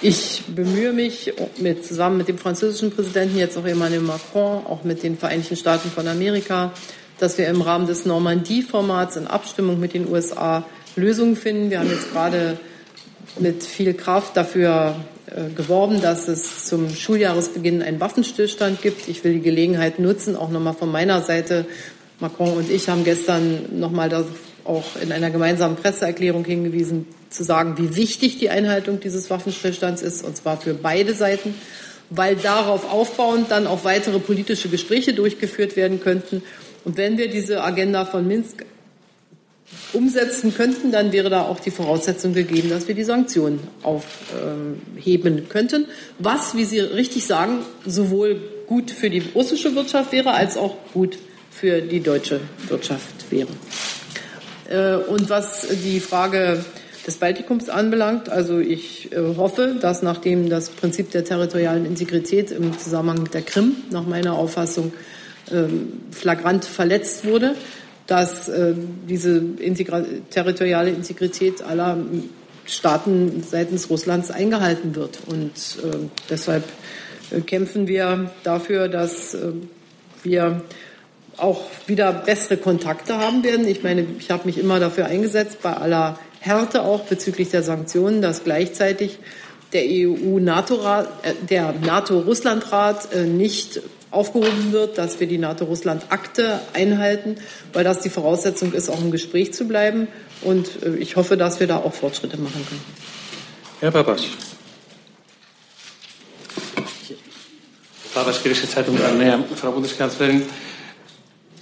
Ich bemühe mich mit, zusammen mit dem französischen Präsidenten, jetzt auch Emmanuel Macron, auch mit den Vereinigten Staaten von Amerika, dass wir im Rahmen des Normandie-Formats in Abstimmung mit den USA Lösungen finden. Wir haben jetzt gerade mit viel Kraft dafür äh, geworben, dass es zum Schuljahresbeginn einen Waffenstillstand gibt. Ich will die Gelegenheit nutzen, auch nochmal von meiner Seite Macron und ich haben gestern nochmal auch in einer gemeinsamen Presseerklärung hingewiesen, zu sagen, wie wichtig die Einhaltung dieses Waffenstillstands ist, und zwar für beide Seiten, weil darauf aufbauend dann auch weitere politische Gespräche durchgeführt werden könnten. Und wenn wir diese Agenda von Minsk umsetzen könnten, dann wäre da auch die Voraussetzung gegeben, dass wir die Sanktionen aufheben könnten. Was, wie Sie richtig sagen, sowohl gut für die russische Wirtschaft wäre, als auch gut für die deutsche Wirtschaft wäre. Äh, und was die Frage des Baltikums anbelangt, also ich äh, hoffe, dass nachdem das Prinzip der territorialen Integrität im Zusammenhang mit der Krim nach meiner Auffassung ähm, flagrant verletzt wurde, dass äh, diese Integra territoriale Integrität aller Staaten seitens Russlands eingehalten wird. Und deshalb kämpfen wir dafür, dass wir auch wieder bessere Kontakte haben werden. Ich meine, ich habe mich immer dafür eingesetzt, bei aller Härte auch bezüglich der Sanktionen, dass gleichzeitig der EU-NATO-Rat, äh, der NATO-Russland-Rat äh, nicht aufgehoben wird, dass wir die NATO-Russland-Akte einhalten, weil das die Voraussetzung ist, auch im Gespräch zu bleiben. Und äh, ich hoffe, dass wir da auch Fortschritte machen können. Herr Papas. Papas, Griechische Zeitung, Frau Bundeskanzlerin.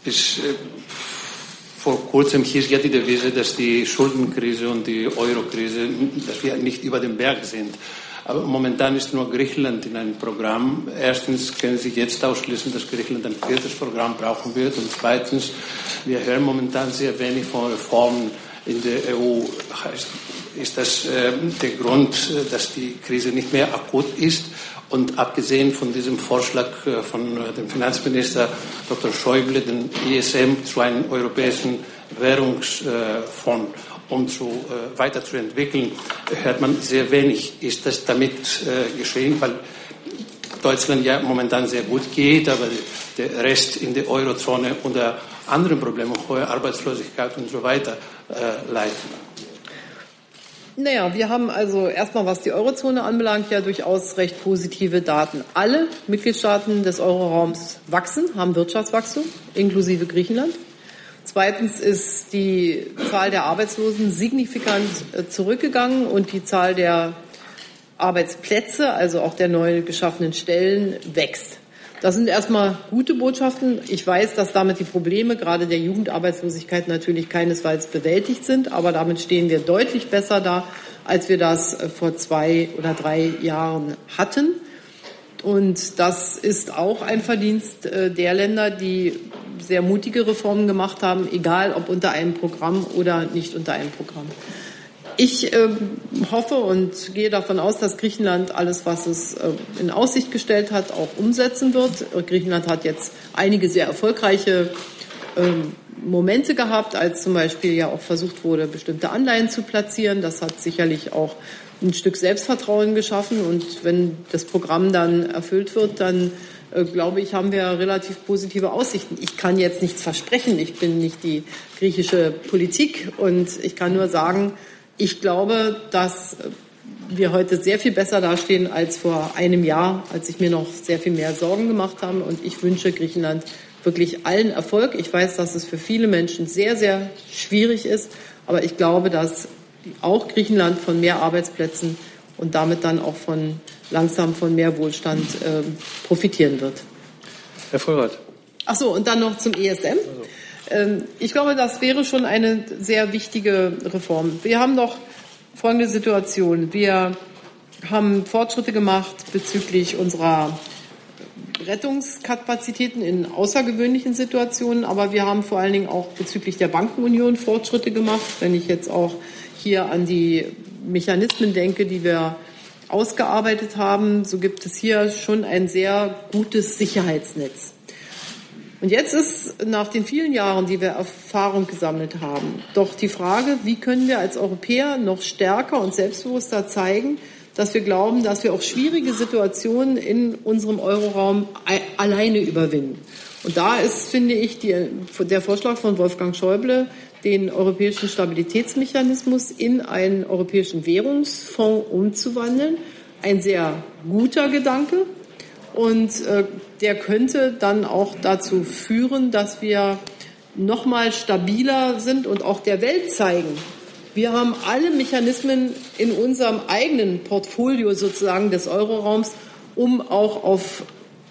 Ist, äh, vor kurzem hieß ja die Devise, dass die Schuldenkrise und die Eurokrise, dass wir nicht über den Berg sind. Aber momentan ist nur Griechenland in einem Programm. Erstens können Sie jetzt ausschließen, dass Griechenland ein viertes Programm brauchen wird. Und zweitens, wir hören momentan sehr wenig von Reformen in der EU. Ist das äh, der Grund, äh, dass die Krise nicht mehr akut ist? Und abgesehen von diesem Vorschlag äh, von äh, dem Finanzminister Dr. Schäuble, den ESM zu einem europäischen Währungsfonds, um zu, äh, weiterzuentwickeln, hört man sehr wenig. Ist das damit äh, geschehen? Weil Deutschland ja momentan sehr gut geht, aber der Rest in der Eurozone unter anderen Problemen, hohe Arbeitslosigkeit und so weiter, äh, leidet. Naja, wir haben also erstmal, was die Eurozone anbelangt, ja durchaus recht positive Daten. Alle Mitgliedstaaten des Euroraums wachsen, haben Wirtschaftswachstum, inklusive Griechenland. Zweitens ist die Zahl der Arbeitslosen signifikant äh, zurückgegangen und die Zahl der Arbeitsplätze, also auch der neu geschaffenen Stellen, wächst. Das sind erstmal gute Botschaften. Ich weiß, dass damit die Probleme gerade der Jugendarbeitslosigkeit natürlich keinesfalls bewältigt sind, aber damit stehen wir deutlich besser da, als wir das äh, vor zwei oder drei Jahren hatten. Und das ist auch ein Verdienst äh, der Länder, die sehr mutige Reformen gemacht haben, egal ob unter einem Programm oder nicht unter einem Programm. Ich äh, hoffe und gehe davon aus, dass Griechenland alles, was es äh, in Aussicht gestellt hat, auch umsetzen wird. Griechenland hat jetzt einige sehr erfolgreiche äh, Momente gehabt, als zum Beispiel ja auch versucht wurde, bestimmte Anleihen zu platzieren. Das hat sicherlich auch ein Stück Selbstvertrauen geschaffen. Und wenn das Programm dann erfüllt wird, dann äh, glaube ich, haben wir relativ positive Aussichten. Ich kann jetzt nichts versprechen. Ich bin nicht die griechische Politik und ich kann nur sagen, ich glaube, dass wir heute sehr viel besser dastehen als vor einem Jahr, als ich mir noch sehr viel mehr Sorgen gemacht habe. Und ich wünsche Griechenland wirklich allen Erfolg. Ich weiß, dass es für viele Menschen sehr, sehr schwierig ist. Aber ich glaube, dass auch Griechenland von mehr Arbeitsplätzen und damit dann auch von langsam von mehr Wohlstand äh, profitieren wird. Herr Vollrath. Ach so, und dann noch zum ESM. Also. Ähm, ich glaube, das wäre schon eine sehr wichtige Reform. Wir haben doch folgende Situation. Wir haben Fortschritte gemacht bezüglich unserer Rettungskapazitäten in außergewöhnlichen Situationen, aber wir haben vor allen Dingen auch bezüglich der Bankenunion Fortschritte gemacht. Wenn ich jetzt auch hier an die Mechanismen denke, die wir ausgearbeitet haben, so gibt es hier schon ein sehr gutes Sicherheitsnetz. Und jetzt ist nach den vielen Jahren, die wir Erfahrung gesammelt haben, doch die Frage, wie können wir als Europäer noch stärker und selbstbewusster zeigen, dass wir glauben, dass wir auch schwierige Situationen in unserem Euroraum alleine überwinden. Und da ist, finde ich, die, der Vorschlag von Wolfgang Schäuble, den europäischen Stabilitätsmechanismus in einen europäischen Währungsfonds umzuwandeln, ein sehr guter Gedanke. Und äh, der könnte dann auch dazu führen, dass wir noch mal stabiler sind und auch der Welt zeigen, wir haben alle Mechanismen in unserem eigenen Portfolio sozusagen des Euroraums, um auch auf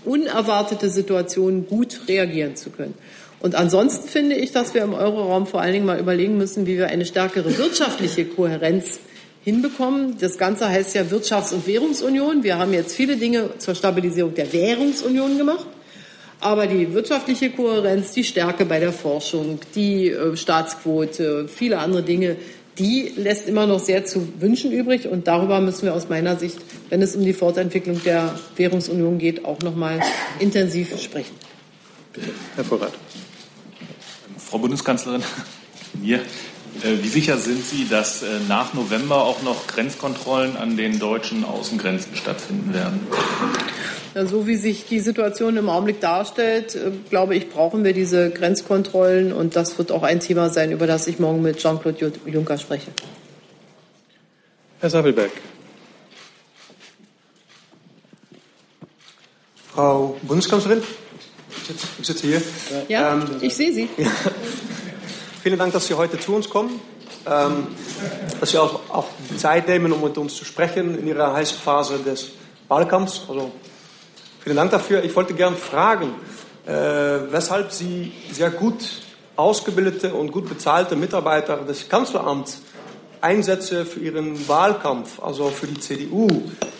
unerwartete Situationen gut reagieren zu können. Und ansonsten finde ich, dass wir im Euroraum vor allen Dingen mal überlegen müssen, wie wir eine stärkere wirtschaftliche Kohärenz hinbekommen. Das Ganze heißt ja Wirtschafts- und Währungsunion. Wir haben jetzt viele Dinge zur Stabilisierung der Währungsunion gemacht. Aber die wirtschaftliche Kohärenz, die Stärke bei der Forschung, die äh, Staatsquote, viele andere Dinge, die lässt immer noch sehr zu wünschen übrig. Und darüber müssen wir aus meiner Sicht, wenn es um die Fortentwicklung der Währungsunion geht, auch noch mal intensiv sprechen. Herr Vorrat. Frau Bundeskanzlerin, mir. Äh, wie sicher sind Sie, dass äh, nach November auch noch Grenzkontrollen an den deutschen Außengrenzen stattfinden werden? Ja, so wie sich die Situation im Augenblick darstellt, äh, glaube ich, brauchen wir diese Grenzkontrollen und das wird auch ein Thema sein, über das ich morgen mit Jean-Claude Juncker spreche. Herr Sabelberg. Frau Bundeskanzlerin, ich sitze hier. Ja, ähm, ich sehe Sie. Vielen Dank, dass Sie heute zu uns kommen, ähm, dass Sie auch, auch Zeit nehmen, um mit uns zu sprechen in Ihrer heißen Phase des Wahlkampfs. Also vielen Dank dafür. Ich wollte gerne fragen, äh, weshalb Sie sehr gut ausgebildete und gut bezahlte Mitarbeiter des Kanzleramts Einsätze für Ihren Wahlkampf, also für die CDU.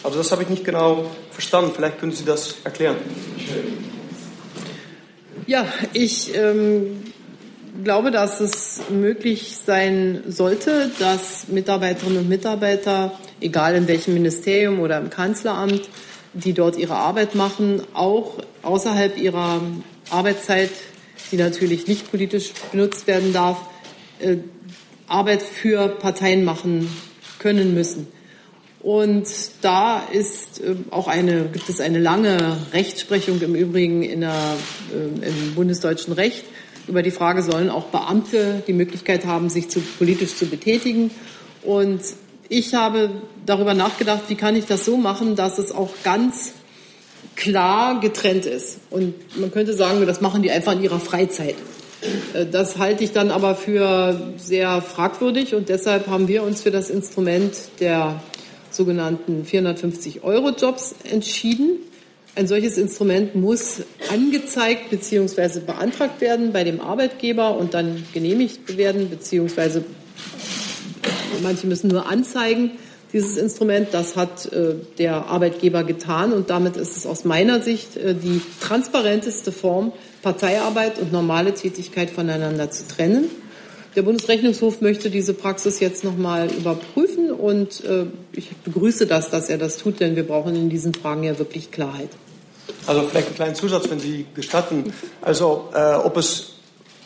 Also das habe ich nicht genau verstanden. Vielleicht können Sie das erklären. Ja, ich ähm, glaube, dass es möglich sein sollte, dass Mitarbeiterinnen und Mitarbeiter, egal in welchem Ministerium oder im Kanzleramt, die dort ihre Arbeit machen, auch außerhalb ihrer Arbeitszeit, die natürlich nicht politisch benutzt werden darf, äh, Arbeit für Parteien machen können müssen. Und da ist äh, auch eine, gibt es eine lange Rechtsprechung im Übrigen in der, äh, im bundesdeutschen Recht über die Frage, sollen auch Beamte die Möglichkeit haben, sich zu, politisch zu betätigen. Und ich habe darüber nachgedacht, wie kann ich das so machen, dass es auch ganz klar getrennt ist. Und man könnte sagen, das machen die einfach in ihrer Freizeit. Äh, das halte ich dann aber für sehr fragwürdig und deshalb haben wir uns für das Instrument der sogenannten 450-Euro-Jobs entschieden. Ein solches Instrument muss angezeigt bzw. beantragt werden bei dem Arbeitgeber und dann genehmigt werden, beziehungsweise manche müssen nur anzeigen, dieses Instrument. Das hat äh, der Arbeitgeber getan und damit ist es aus meiner Sicht äh, die transparenteste Form, Parteiarbeit und normale Tätigkeit voneinander zu trennen. Der Bundesrechnungshof möchte diese Praxis jetzt noch mal überprüfen und äh, ich begrüße das, dass er das tut, denn wir brauchen in diesen Fragen ja wirklich Klarheit. Also vielleicht einen kleinen Zusatz, wenn Sie gestatten. Also äh, ob es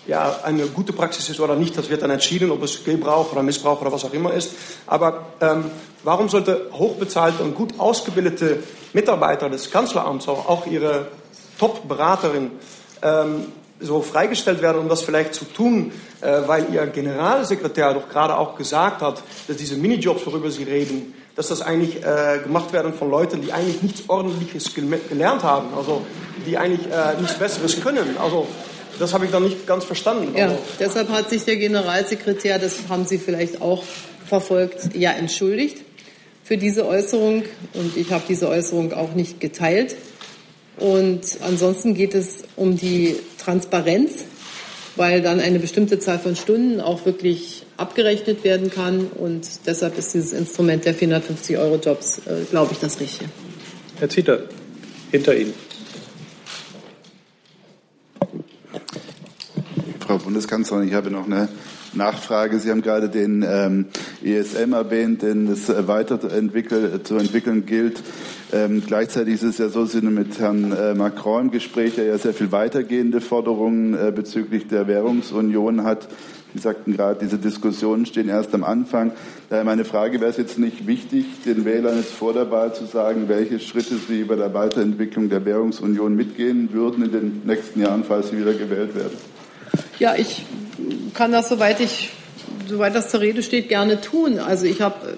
ja, eine gute Praxis ist oder nicht, das wird dann entschieden, ob es Gebrauch oder Missbrauch oder was auch immer ist. Aber ähm, warum sollte hochbezahlte und gut ausgebildete Mitarbeiter des Kanzleramts, auch, ihre Top-Beraterin, ähm, so freigestellt werden, um das vielleicht zu tun, äh, weil Ihr Generalsekretär doch gerade auch gesagt hat, dass diese Minijobs, worüber Sie reden, dass das eigentlich äh, gemacht werden von Leuten, die eigentlich nichts Ordentliches gelernt haben, also die eigentlich äh, nichts Besseres können. Also das habe ich dann nicht ganz verstanden. Ja, deshalb hat sich der Generalsekretär, das haben Sie vielleicht auch verfolgt, ja entschuldigt für diese Äußerung und ich habe diese Äußerung auch nicht geteilt. Und ansonsten geht es um die Transparenz, weil dann eine bestimmte Zahl von Stunden auch wirklich abgerechnet werden kann. Und deshalb ist dieses Instrument der 450-Euro-Jobs, äh, glaube ich, das Richtige. Herr Zieter, hinter Ihnen. Frau Bundeskanzlerin, ich habe noch eine Nachfrage. Sie haben gerade den ähm, ESM erwähnt, den es weiterentwickeln, zu entwickeln gilt. Ähm, gleichzeitig ist es ja so, sind mit Herrn äh, Macron im Gespräch, der ja sehr viel weitergehende Forderungen äh, bezüglich der Währungsunion hat. Sie sagten gerade, diese Diskussionen stehen erst am Anfang. Daher meine Frage, wäre es jetzt nicht wichtig, den Wählern jetzt vor der Wahl zu sagen, welche Schritte sie bei der Weiterentwicklung der Währungsunion mitgehen würden in den nächsten Jahren, falls sie wieder gewählt werden? Ja, ich kann das, soweit ich, soweit das zur Rede steht, gerne tun. Also ich habe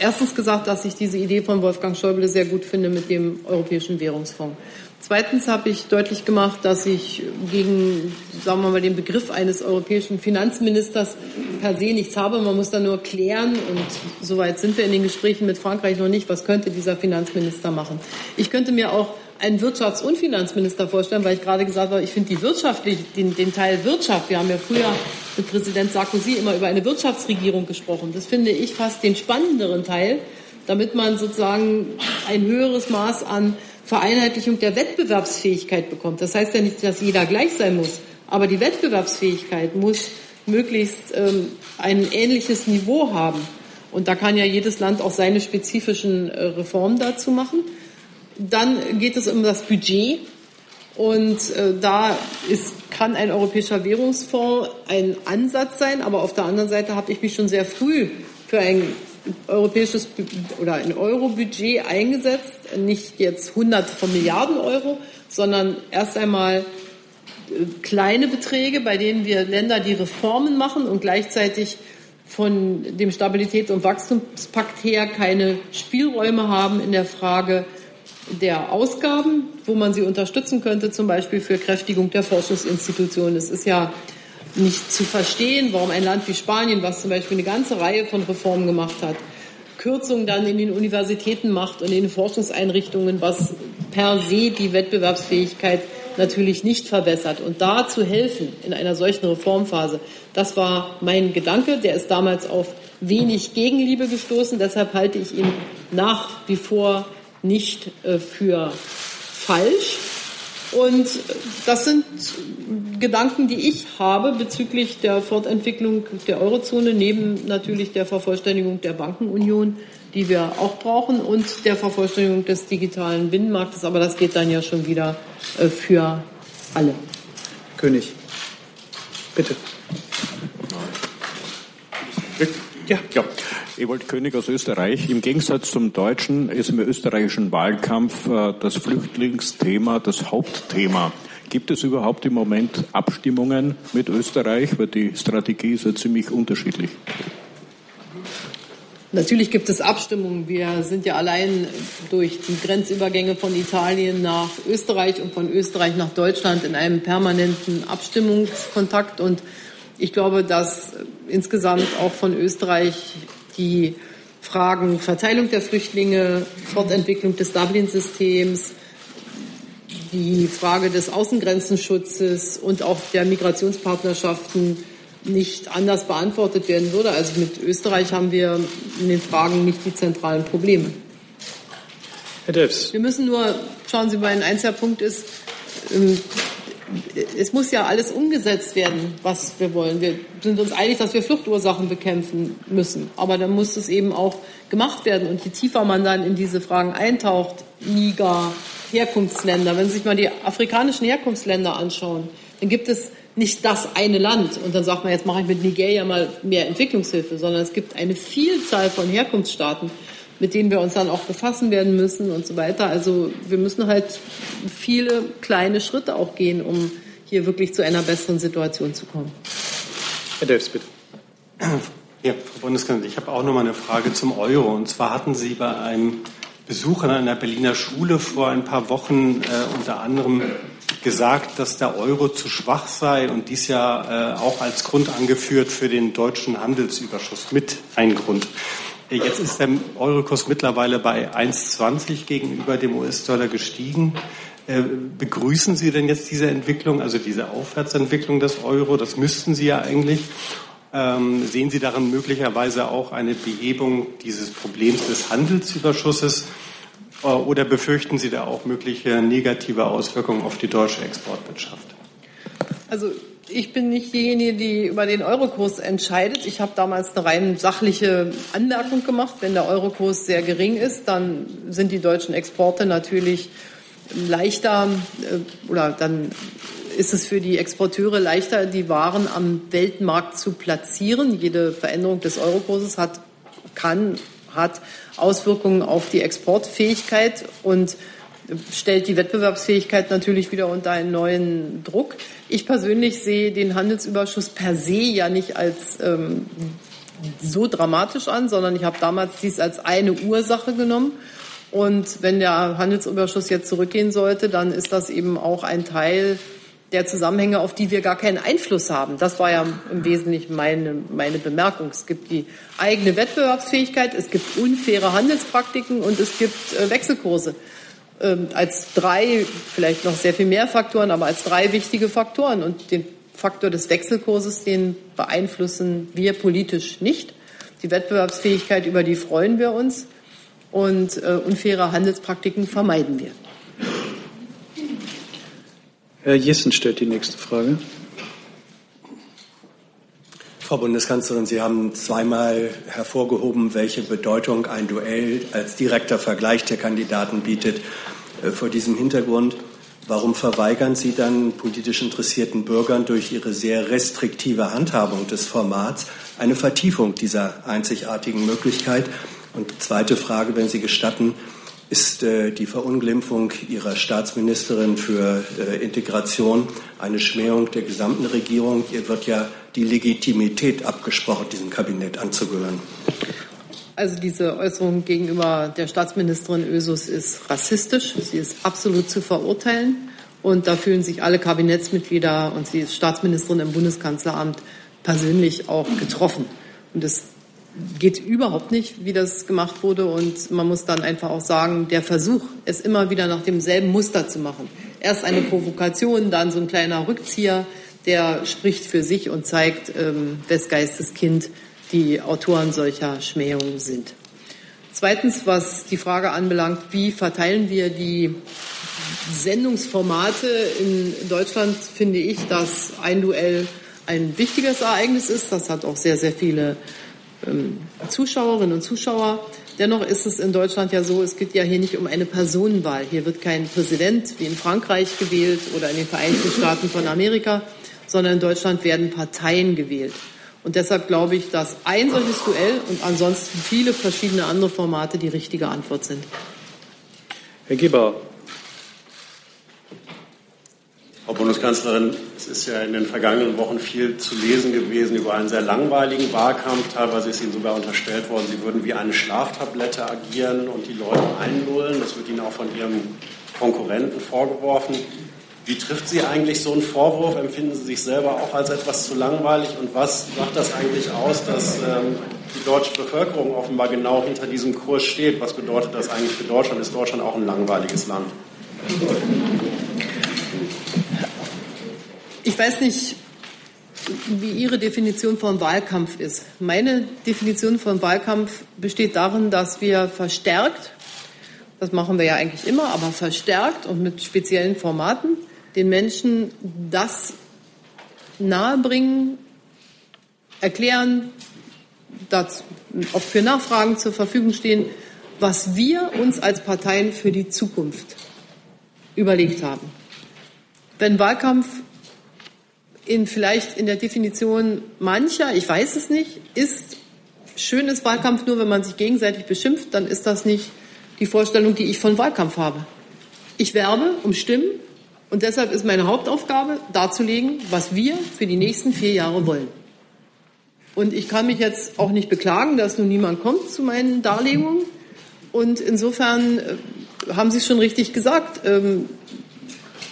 erstens gesagt, dass ich diese Idee von Wolfgang Schäuble sehr gut finde mit dem Europäischen Währungsfonds. Zweitens habe ich deutlich gemacht, dass ich gegen, sagen wir mal, den Begriff eines europäischen Finanzministers per se nichts habe. Man muss da nur klären und soweit sind wir in den Gesprächen mit Frankreich noch nicht. Was könnte dieser Finanzminister machen? Ich könnte mir auch einen Wirtschafts- und Finanzminister vorstellen, weil ich gerade gesagt habe, ich finde die wirtschaftlich, den, den Teil Wirtschaft, wir haben ja früher mit Präsident Sarkozy immer über eine Wirtschaftsregierung gesprochen. Das finde ich fast den spannenderen Teil, damit man sozusagen ein höheres Maß an Vereinheitlichung der Wettbewerbsfähigkeit bekommt. Das heißt ja nicht, dass jeder gleich sein muss, aber die Wettbewerbsfähigkeit muss möglichst ähm, ein ähnliches Niveau haben. Und da kann ja jedes Land auch seine spezifischen äh, Reformen dazu machen. Dann geht es um das Budget. Und äh, da ist, kann ein europäischer Währungsfonds ein Ansatz sein, aber auf der anderen Seite habe ich mich schon sehr früh für ein europäisches oder ein Euro-Budget eingesetzt. Nicht jetzt hunderte von Milliarden Euro, sondern erst einmal äh, kleine Beträge, bei denen wir Länder, die Reformen machen und gleichzeitig von dem Stabilitäts- und Wachstumspakt her keine Spielräume haben in der Frage der Ausgaben, wo man sie unterstützen könnte, zum Beispiel für Kräftigung der Forschungsinstitutionen. Es ist ja nicht zu verstehen, warum ein Land wie Spanien, was zum Beispiel eine ganze Reihe von Reformen gemacht hat, Kürzungen dann in den Universitäten macht und in den Forschungseinrichtungen, was per se die Wettbewerbsfähigkeit natürlich nicht verbessert. Und da zu helfen in einer solchen Reformphase, das war mein Gedanke. Der ist damals auf wenig Gegenliebe gestoßen. Deshalb halte ich ihn nach wie vor nicht äh, für falsch. Und das sind Gedanken, die ich habe bezüglich der Fortentwicklung der Eurozone, neben natürlich der Vervollständigung der Bankenunion, die wir auch brauchen, und der Vervollständigung des digitalen Binnenmarktes. Aber das geht dann ja schon wieder äh, für alle. König, bitte. Ja, ja. Ewald König aus Österreich. Im Gegensatz zum Deutschen ist im österreichischen Wahlkampf äh, das Flüchtlingsthema das Hauptthema. Gibt es überhaupt im Moment Abstimmungen mit Österreich? Weil die Strategie ist ja ziemlich unterschiedlich. Natürlich gibt es Abstimmungen. Wir sind ja allein durch die Grenzübergänge von Italien nach Österreich und von Österreich nach Deutschland in einem permanenten Abstimmungskontakt. Und ich glaube, dass insgesamt auch von Österreich die Fragen Verteilung der Flüchtlinge, Fortentwicklung des Dublin-Systems, die Frage des Außengrenzenschutzes und auch der Migrationspartnerschaften nicht anders beantwortet werden würde. Also mit Österreich haben wir in den Fragen nicht die zentralen Probleme. Herr Delfs. Wir müssen nur, schauen Sie mal, ein einziger Punkt ist, ähm, es muss ja alles umgesetzt werden, was wir wollen. Wir sind uns einig, dass wir Fluchtursachen bekämpfen müssen. Aber dann muss es eben auch gemacht werden. Und je tiefer man dann in diese Fragen eintaucht, Niger, Herkunftsländer, wenn Sie sich mal die afrikanischen Herkunftsländer anschauen, dann gibt es nicht das eine Land und dann sagt man, jetzt mache ich mit Nigeria mal mehr Entwicklungshilfe, sondern es gibt eine Vielzahl von Herkunftsstaaten, mit denen wir uns dann auch befassen werden müssen und so weiter. Also wir müssen halt viele kleine Schritte auch gehen, um hier wirklich zu einer besseren Situation zu kommen. Herr Delfs, bitte. Ja, Frau Bundeskanzlerin, ich habe auch noch mal eine Frage zum Euro. Und zwar hatten Sie bei einem Besuch an einer Berliner Schule vor ein paar Wochen äh, unter anderem gesagt, dass der Euro zu schwach sei und dies ja äh, auch als Grund angeführt für den deutschen Handelsüberschuss mit ein Grund. Jetzt ist der Eurokurs mittlerweile bei 1,20 gegenüber dem US-Dollar gestiegen. Äh, begrüßen Sie denn jetzt diese Entwicklung, also diese Aufwärtsentwicklung des Euro? Das müssten Sie ja eigentlich. Ähm, sehen Sie darin möglicherweise auch eine Behebung dieses Problems des Handelsüberschusses? Äh, oder befürchten Sie da auch mögliche negative Auswirkungen auf die deutsche Exportwirtschaft? Also ich bin nicht diejenige, die über den Eurokurs entscheidet. Ich habe damals eine rein sachliche Anmerkung gemacht. Wenn der Eurokurs sehr gering ist, dann sind die deutschen Exporte natürlich leichter äh, oder dann ist es für die Exporteure leichter, die Waren am Weltmarkt zu platzieren. Jede Veränderung des Eurokurses hat, kann, hat Auswirkungen auf die Exportfähigkeit und stellt die Wettbewerbsfähigkeit natürlich wieder unter einen neuen Druck. Ich persönlich sehe den Handelsüberschuss per se ja nicht als ähm, so dramatisch an, sondern ich habe damals dies als eine Ursache genommen. Und wenn der Handelsüberschuss jetzt zurückgehen sollte, dann ist das eben auch ein Teil der Zusammenhänge, auf die wir gar keinen Einfluss haben. Das war ja im Wesentlichen meine, meine Bemerkung. Es gibt die eigene Wettbewerbsfähigkeit, es gibt unfaire Handelspraktiken und es gibt äh, Wechselkurse. Ähm, als drei, vielleicht noch sehr viel mehr Faktoren, aber als drei wichtige Faktoren. Und den Faktor des Wechselkurses, den beeinflussen wir politisch nicht. Die Wettbewerbsfähigkeit, über die freuen wir uns. Und äh, unfaire Handelspraktiken vermeiden wir. Herr Jessen stellt die nächste Frage. Frau Bundeskanzlerin, Sie haben zweimal hervorgehoben, welche Bedeutung ein Duell als direkter Vergleich der Kandidaten bietet. Äh, vor diesem Hintergrund, warum verweigern Sie dann politisch interessierten Bürgern durch Ihre sehr restriktive Handhabung des Formats eine Vertiefung dieser einzigartigen Möglichkeit? Und zweite Frage, wenn Sie gestatten, ist äh, die Verunglimpfung Ihrer Staatsministerin für äh, Integration eine Schmähung der gesamten Regierung. Ihr wird ja die Legitimität abgesprochen, diesem Kabinett anzugehören. Also diese Äußerung gegenüber der Staatsministerin Ösus ist rassistisch. Sie ist absolut zu verurteilen. Und da fühlen sich alle Kabinettsmitglieder und sie ist Staatsministerin im Bundeskanzleramt persönlich auch getroffen. Und es geht überhaupt nicht, wie das gemacht wurde. Und man muss dann einfach auch sagen, der Versuch, es immer wieder nach demselben Muster zu machen. Erst eine Provokation, dann so ein kleiner Rückzieher, der spricht für sich und zeigt, ähm, wes Geistes Kind die Autoren solcher Schmähungen sind. Zweitens, was die Frage anbelangt, wie verteilen wir die Sendungsformate in Deutschland, finde ich, dass ein Duell ein wichtiges Ereignis ist. Das hat auch sehr, sehr viele ähm, Zuschauerinnen und Zuschauer. Dennoch ist es in Deutschland ja so, es geht ja hier nicht um eine Personenwahl. Hier wird kein Präsident wie in Frankreich gewählt oder in den Vereinigten Staaten von Amerika, sondern in Deutschland werden Parteien gewählt. Und deshalb glaube ich, dass ein solches Duell und ansonsten viele verschiedene andere Formate die richtige Antwort sind. Herr Geber, Frau Bundeskanzlerin, es ist ja in den vergangenen Wochen viel zu lesen gewesen über einen sehr langweiligen Wahlkampf. Teilweise ist Ihnen sogar unterstellt worden, Sie würden wie eine Schlaftablette agieren und die Leute einlullen. Das wird Ihnen auch von Ihrem Konkurrenten vorgeworfen. Wie trifft Sie eigentlich so einen Vorwurf? Empfinden Sie sich selber auch als etwas zu langweilig? Und was macht das eigentlich aus, dass ähm, die deutsche Bevölkerung offenbar genau hinter diesem Kurs steht? Was bedeutet das eigentlich für Deutschland? Ist Deutschland auch ein langweiliges Land? Ich weiß nicht, wie Ihre Definition von Wahlkampf ist. Meine Definition von Wahlkampf besteht darin, dass wir verstärkt, das machen wir ja eigentlich immer, aber verstärkt und mit speziellen Formaten den Menschen das nahebringen, erklären, das auch für Nachfragen zur Verfügung stehen, was wir uns als Parteien für die Zukunft überlegt haben. Wenn Wahlkampf in vielleicht in der Definition mancher, ich weiß es nicht, ist schönes Wahlkampf nur, wenn man sich gegenseitig beschimpft, dann ist das nicht die Vorstellung, die ich von Wahlkampf habe. Ich werbe um Stimmen und deshalb ist meine Hauptaufgabe, darzulegen, was wir für die nächsten vier Jahre wollen. Und ich kann mich jetzt auch nicht beklagen, dass nun niemand kommt zu meinen Darlegungen. Und insofern äh, haben Sie es schon richtig gesagt. Ähm,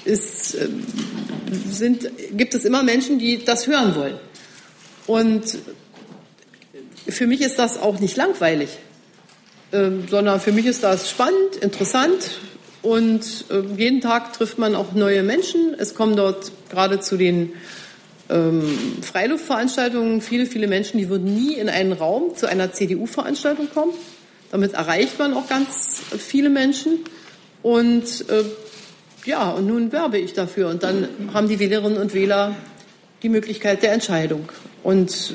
ist, äh, sind, gibt es immer Menschen, die das hören wollen. Und für mich ist das auch nicht langweilig, äh, sondern für mich ist das spannend, interessant und äh, jeden Tag trifft man auch neue Menschen. Es kommen dort gerade zu den ähm, Freiluftveranstaltungen viele, viele Menschen, die würden nie in einen Raum zu einer CDU-Veranstaltung kommen. Damit erreicht man auch ganz viele Menschen. Und äh, ja, und nun werbe ich dafür. Und dann haben die Wählerinnen und Wähler die Möglichkeit der Entscheidung. Und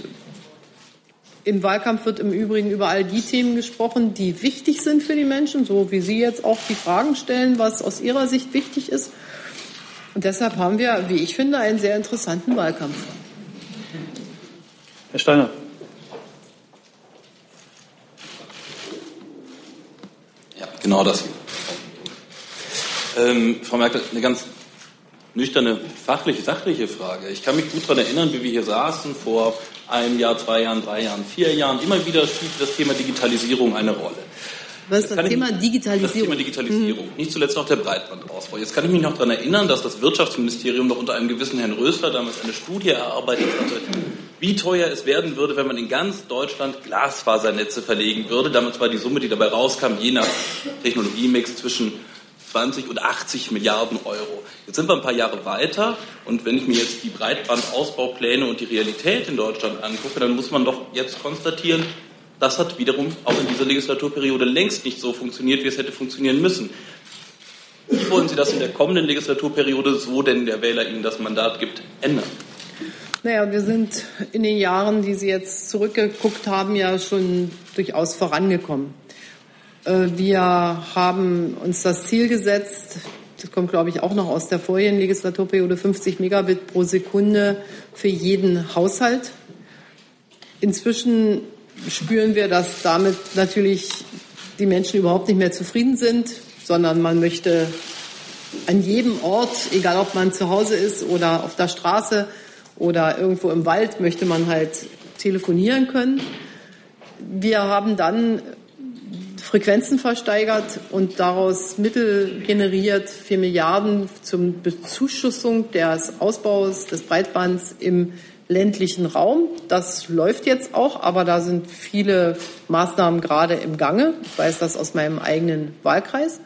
im Wahlkampf wird im Übrigen über all die Themen gesprochen, die wichtig sind für die Menschen, so wie Sie jetzt auch die Fragen stellen, was aus Ihrer Sicht wichtig ist. Und deshalb haben wir, wie ich finde, einen sehr interessanten Wahlkampf. Herr Steiner. Ja, genau das. Ähm, Frau Merkel, eine ganz nüchterne, fachliche, sachliche Frage. Ich kann mich gut daran erinnern, wie wir hier saßen vor einem Jahr, zwei Jahren, drei Jahren, vier Jahren. Immer wieder spielt das Thema Digitalisierung eine Rolle. Was ist das, das Thema ich, Digitalisierung? Das Thema Digitalisierung. Mhm. Nicht zuletzt auch der Breitbandausbau. Jetzt kann ich mich noch daran erinnern, dass das Wirtschaftsministerium noch unter einem gewissen Herrn Rösler damals eine Studie erarbeitet hatte, wie teuer es werden würde, wenn man in ganz Deutschland Glasfasernetze verlegen würde. Damals war die Summe, die dabei rauskam, je nach Technologiemix zwischen 20 und 80 Milliarden Euro. Jetzt sind wir ein paar Jahre weiter und wenn ich mir jetzt die Breitbandausbaupläne und die Realität in Deutschland angucke, dann muss man doch jetzt konstatieren, das hat wiederum auch in dieser Legislaturperiode längst nicht so funktioniert, wie es hätte funktionieren müssen. Wie wollen Sie das in der kommenden Legislaturperiode, so denn der Wähler Ihnen das Mandat gibt, ändern? Naja, wir sind in den Jahren, die Sie jetzt zurückgeguckt haben, ja schon durchaus vorangekommen. Äh, wir haben uns das Ziel gesetzt, das kommt, glaube ich, auch noch aus der vorigen Legislaturperiode, 50 Megabit pro Sekunde für jeden Haushalt. Inzwischen spüren wir, dass damit natürlich die Menschen überhaupt nicht mehr zufrieden sind, sondern man möchte an jedem Ort, egal ob man zu Hause ist oder auf der Straße oder irgendwo im Wald, möchte man halt telefonieren können. Wir haben dann Frequenzen versteigert und daraus Mittel generiert, vier Milliarden zum Bezuschussung des Ausbaus des Breitbands im ländlichen Raum. Das läuft jetzt auch, aber da sind viele Maßnahmen gerade im Gange. Ich weiß das aus meinem eigenen Wahlkreis.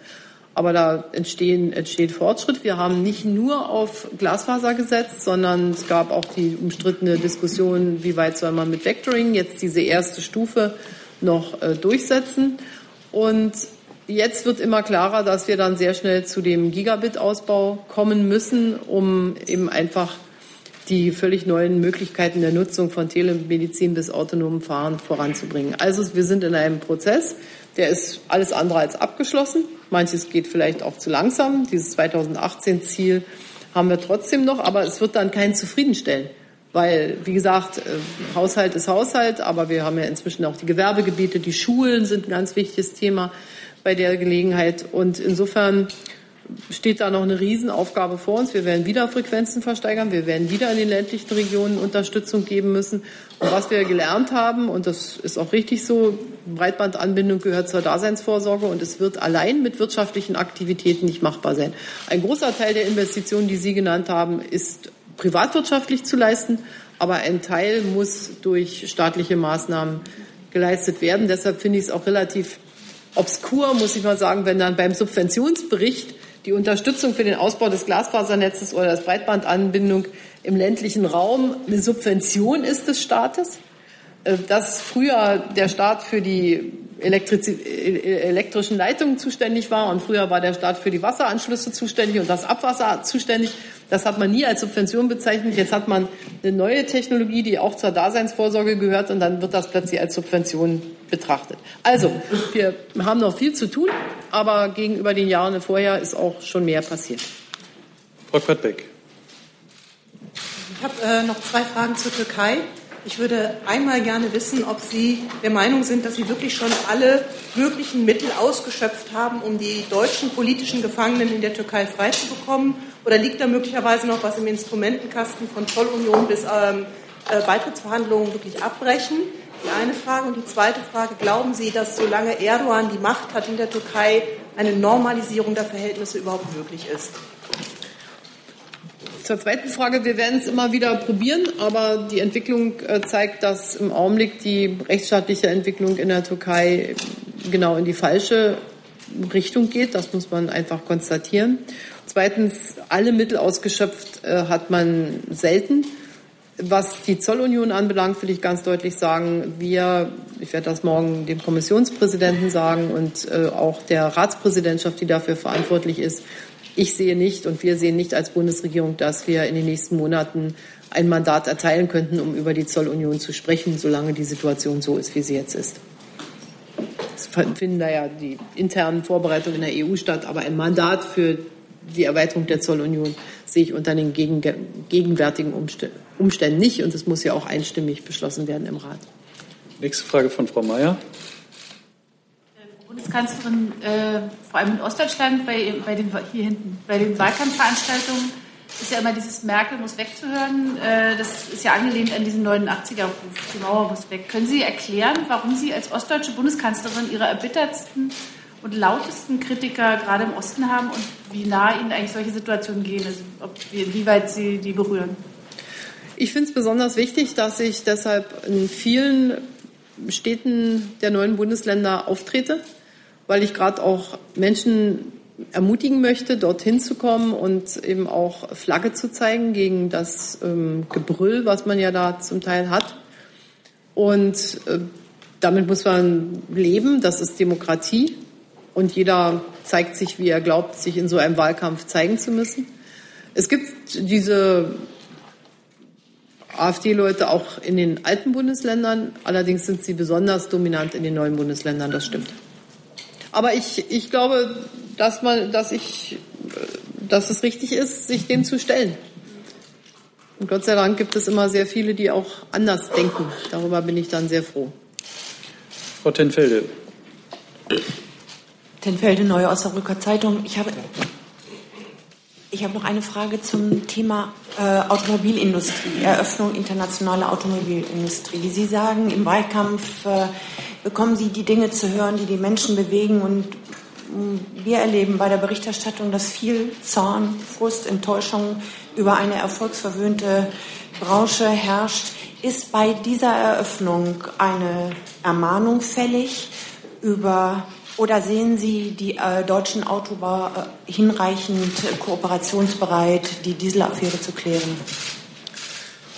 Aber da entstehen, entsteht Fortschritt. Wir haben nicht nur auf Glasfaser gesetzt, sondern es gab auch die umstrittene Diskussion, wie weit soll man mit Vectoring jetzt diese erste Stufe noch äh, durchsetzen. Und jetzt wird immer klarer, dass wir dann sehr schnell zu dem Gigabit-Ausbau kommen müssen, um eben einfach die völlig neuen Möglichkeiten der Nutzung von Telemedizin bis autonomem Fahren voranzubringen. Also wir sind in einem Prozess, der ist alles andere als abgeschlossen. Manches geht vielleicht auch zu langsam. Dieses 2018-Ziel haben wir trotzdem noch, aber es wird dann kein zufriedenstellen. Weil, wie gesagt, äh, Haushalt ist Haushalt, aber wir haben ja inzwischen auch die Gewerbegebiete, die Schulen sind ein ganz wichtiges Thema bei der Gelegenheit. Und insofern steht da noch eine Riesenaufgabe vor uns. Wir werden wieder Frequenzen versteigern. Wir werden wieder in den ländlichen Regionen Unterstützung geben müssen. Und was wir gelernt haben, und das ist auch richtig so, Breitbandanbindung gehört zur Daseinsvorsorge und es wird allein mit wirtschaftlichen Aktivitäten nicht machbar sein. Ein großer Teil der Investitionen, die Sie genannt haben, ist privatwirtschaftlich zu leisten, aber ein Teil muss durch staatliche Maßnahmen geleistet werden. Deshalb finde ich es auch relativ obskur, muss ich mal sagen, wenn dann beim Subventionsbericht die Unterstützung für den Ausbau des Glasfasernetzes oder das Breitbandanbindung im ländlichen Raum eine Subvention ist des Staates. Äh, dass früher der Staat für die Elektriz äh, elektrischen Leitungen zuständig war und früher war der Staat für die Wasseranschlüsse zuständig und das Abwasser zuständig. Das hat man nie als Subvention bezeichnet. Jetzt hat man eine neue Technologie, die auch zur Daseinsvorsorge gehört und dann wird das plötzlich als Subvention betrachtet. Also, wir haben noch viel zu tun, aber gegenüber den Jahren vorher ist auch schon mehr passiert. Frau Quadbeck. Ich habe äh, noch zwei Fragen zur Türkei. Ich würde einmal gerne wissen, ob Sie der Meinung sind, dass Sie wirklich schon alle möglichen Mittel ausgeschöpft haben, um die deutschen politischen Gefangenen in der Türkei freizubekommen. Oder liegt da möglicherweise noch was im Instrumentenkasten von Zollunion bis ähm, äh, Beitrittsverhandlungen wirklich abbrechen? Die eine Frage. Und die zweite Frage, glauben Sie, dass solange Erdogan die Macht hat in der Türkei, eine Normalisierung der Verhältnisse überhaupt möglich ist? Zur zweiten Frage, wir werden es immer wieder probieren, aber die Entwicklung äh, zeigt, dass im Augenblick die rechtsstaatliche Entwicklung in der Türkei genau in die falsche Richtung geht. Das muss man einfach konstatieren. Zweitens, alle Mittel ausgeschöpft äh, hat man selten. Was die Zollunion anbelangt, will ich ganz deutlich sagen, wir, ich werde das morgen dem Kommissionspräsidenten sagen und äh, auch der Ratspräsidentschaft, die dafür verantwortlich ist, ich sehe nicht und wir sehen nicht als Bundesregierung, dass wir in den nächsten Monaten ein Mandat erteilen könnten, um über die Zollunion zu sprechen, solange die Situation so ist, wie sie jetzt ist. Es finden da ja die internen Vorbereitungen in der EU statt, aber ein Mandat für die Erweiterung der Zollunion sehe ich unter den gegenwärtigen Umständen nicht und es muss ja auch einstimmig beschlossen werden im Rat. Nächste Frage von Frau Mayer. Bundeskanzlerin, äh, vor allem in Ostdeutschland, bei, bei, den, hier hinten, bei den Wahlkampfveranstaltungen ist ja immer dieses Merkel muss wegzuhören. Äh, das ist ja angelehnt an diesen 89er-Ruf, die Mauer muss weg. Können Sie erklären, warum Sie als ostdeutsche Bundeskanzlerin Ihre erbittertsten und lautesten Kritiker gerade im Osten haben und wie nah Ihnen eigentlich solche Situationen gehen, also ob, wie weit Sie die berühren? Ich finde es besonders wichtig, dass ich deshalb in vielen Städten der neuen Bundesländer auftrete weil ich gerade auch Menschen ermutigen möchte, dorthin zu kommen und eben auch Flagge zu zeigen gegen das ähm, Gebrüll, was man ja da zum Teil hat. Und äh, damit muss man leben, das ist Demokratie. Und jeder zeigt sich, wie er glaubt, sich in so einem Wahlkampf zeigen zu müssen. Es gibt diese AfD-Leute auch in den alten Bundesländern, allerdings sind sie besonders dominant in den neuen Bundesländern, das stimmt. Aber ich, ich glaube, dass, man, dass, ich, dass es richtig ist, sich dem zu stellen. Und Gott sei Dank gibt es immer sehr viele, die auch anders denken. Darüber bin ich dann sehr froh. Frau Tenfelde. Tenfelde, Neue Osnabrücker Zeitung. Ich habe, ich habe noch eine Frage zum Thema äh, Automobilindustrie, Eröffnung internationaler Automobilindustrie. Sie sagen, im Wahlkampf äh, bekommen Sie die Dinge zu hören, die die Menschen bewegen. Und mm, wir erleben bei der Berichterstattung, dass viel Zorn, Frust, Enttäuschung über eine erfolgsverwöhnte Branche herrscht. Ist bei dieser Eröffnung eine Ermahnung fällig über oder sehen Sie die äh, deutschen Autobauer äh, hinreichend kooperationsbereit, die Dieselaffäre zu klären?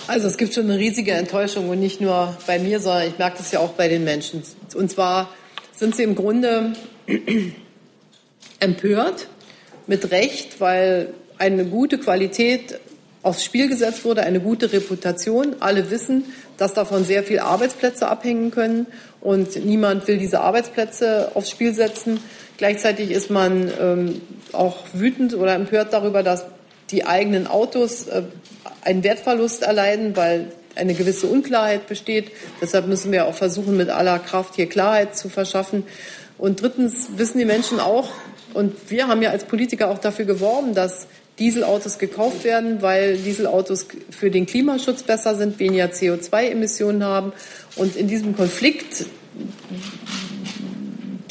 Also es gibt schon eine riesige Enttäuschung und nicht nur bei mir, sondern ich merke das ja auch bei den Menschen. Und zwar sind sie im Grunde empört, mit Recht, weil eine gute Qualität aufs Spiel gesetzt wurde, eine gute Reputation. Alle wissen, dass davon sehr viele Arbeitsplätze abhängen können und niemand will diese Arbeitsplätze aufs Spiel setzen. Gleichzeitig ist man ähm, auch wütend oder empört darüber, dass die eigenen Autos äh, einen Wertverlust erleiden, weil eine gewisse Unklarheit besteht. Deshalb müssen wir auch versuchen, mit aller Kraft hier Klarheit zu verschaffen. Und drittens wissen die Menschen auch, und wir haben ja als Politiker auch dafür geworben, dass Dieselautos gekauft werden, weil Dieselautos für den Klimaschutz besser sind, weniger CO2-Emissionen haben. Und in diesem Konflikt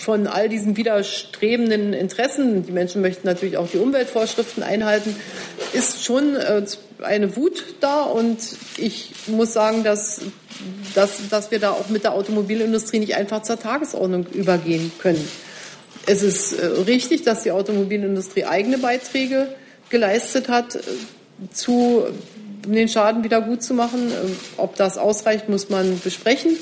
von all diesen widerstrebenden Interessen, die Menschen möchten natürlich auch die Umweltvorschriften einhalten, ist schon äh, eine Wut da. Und ich muss sagen, dass, dass, dass wir da auch mit der Automobilindustrie nicht einfach zur Tagesordnung übergehen können. Es ist äh, richtig, dass die Automobilindustrie eigene Beiträge geleistet hat, äh, zu den Schaden wieder gut zu machen. Äh, ob das ausreicht, muss man besprechen.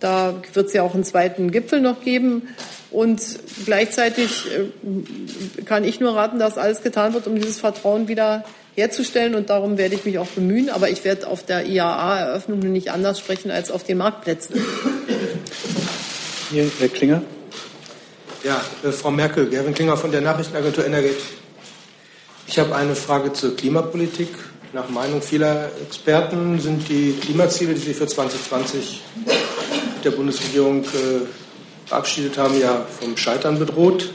Da wird es ja auch einen zweiten Gipfel noch geben. Und gleichzeitig äh, kann ich nur raten, dass alles getan wird, um dieses Vertrauen wieder herzustellen. Und darum werde ich mich auch bemühen. Aber ich werde auf der IAA-Eröffnung nicht anders sprechen als auf den Marktplätzen. Hier, Herr Klinger. Ja, Frau Merkel, Gerwin Klinger von der Nachrichtenagentur Energet. Ich habe eine Frage zur Klimapolitik. Nach Meinung vieler Experten sind die Klimaziele, die Sie für 2020 mit der Bundesregierung äh, verabschiedet haben, ja vom Scheitern bedroht.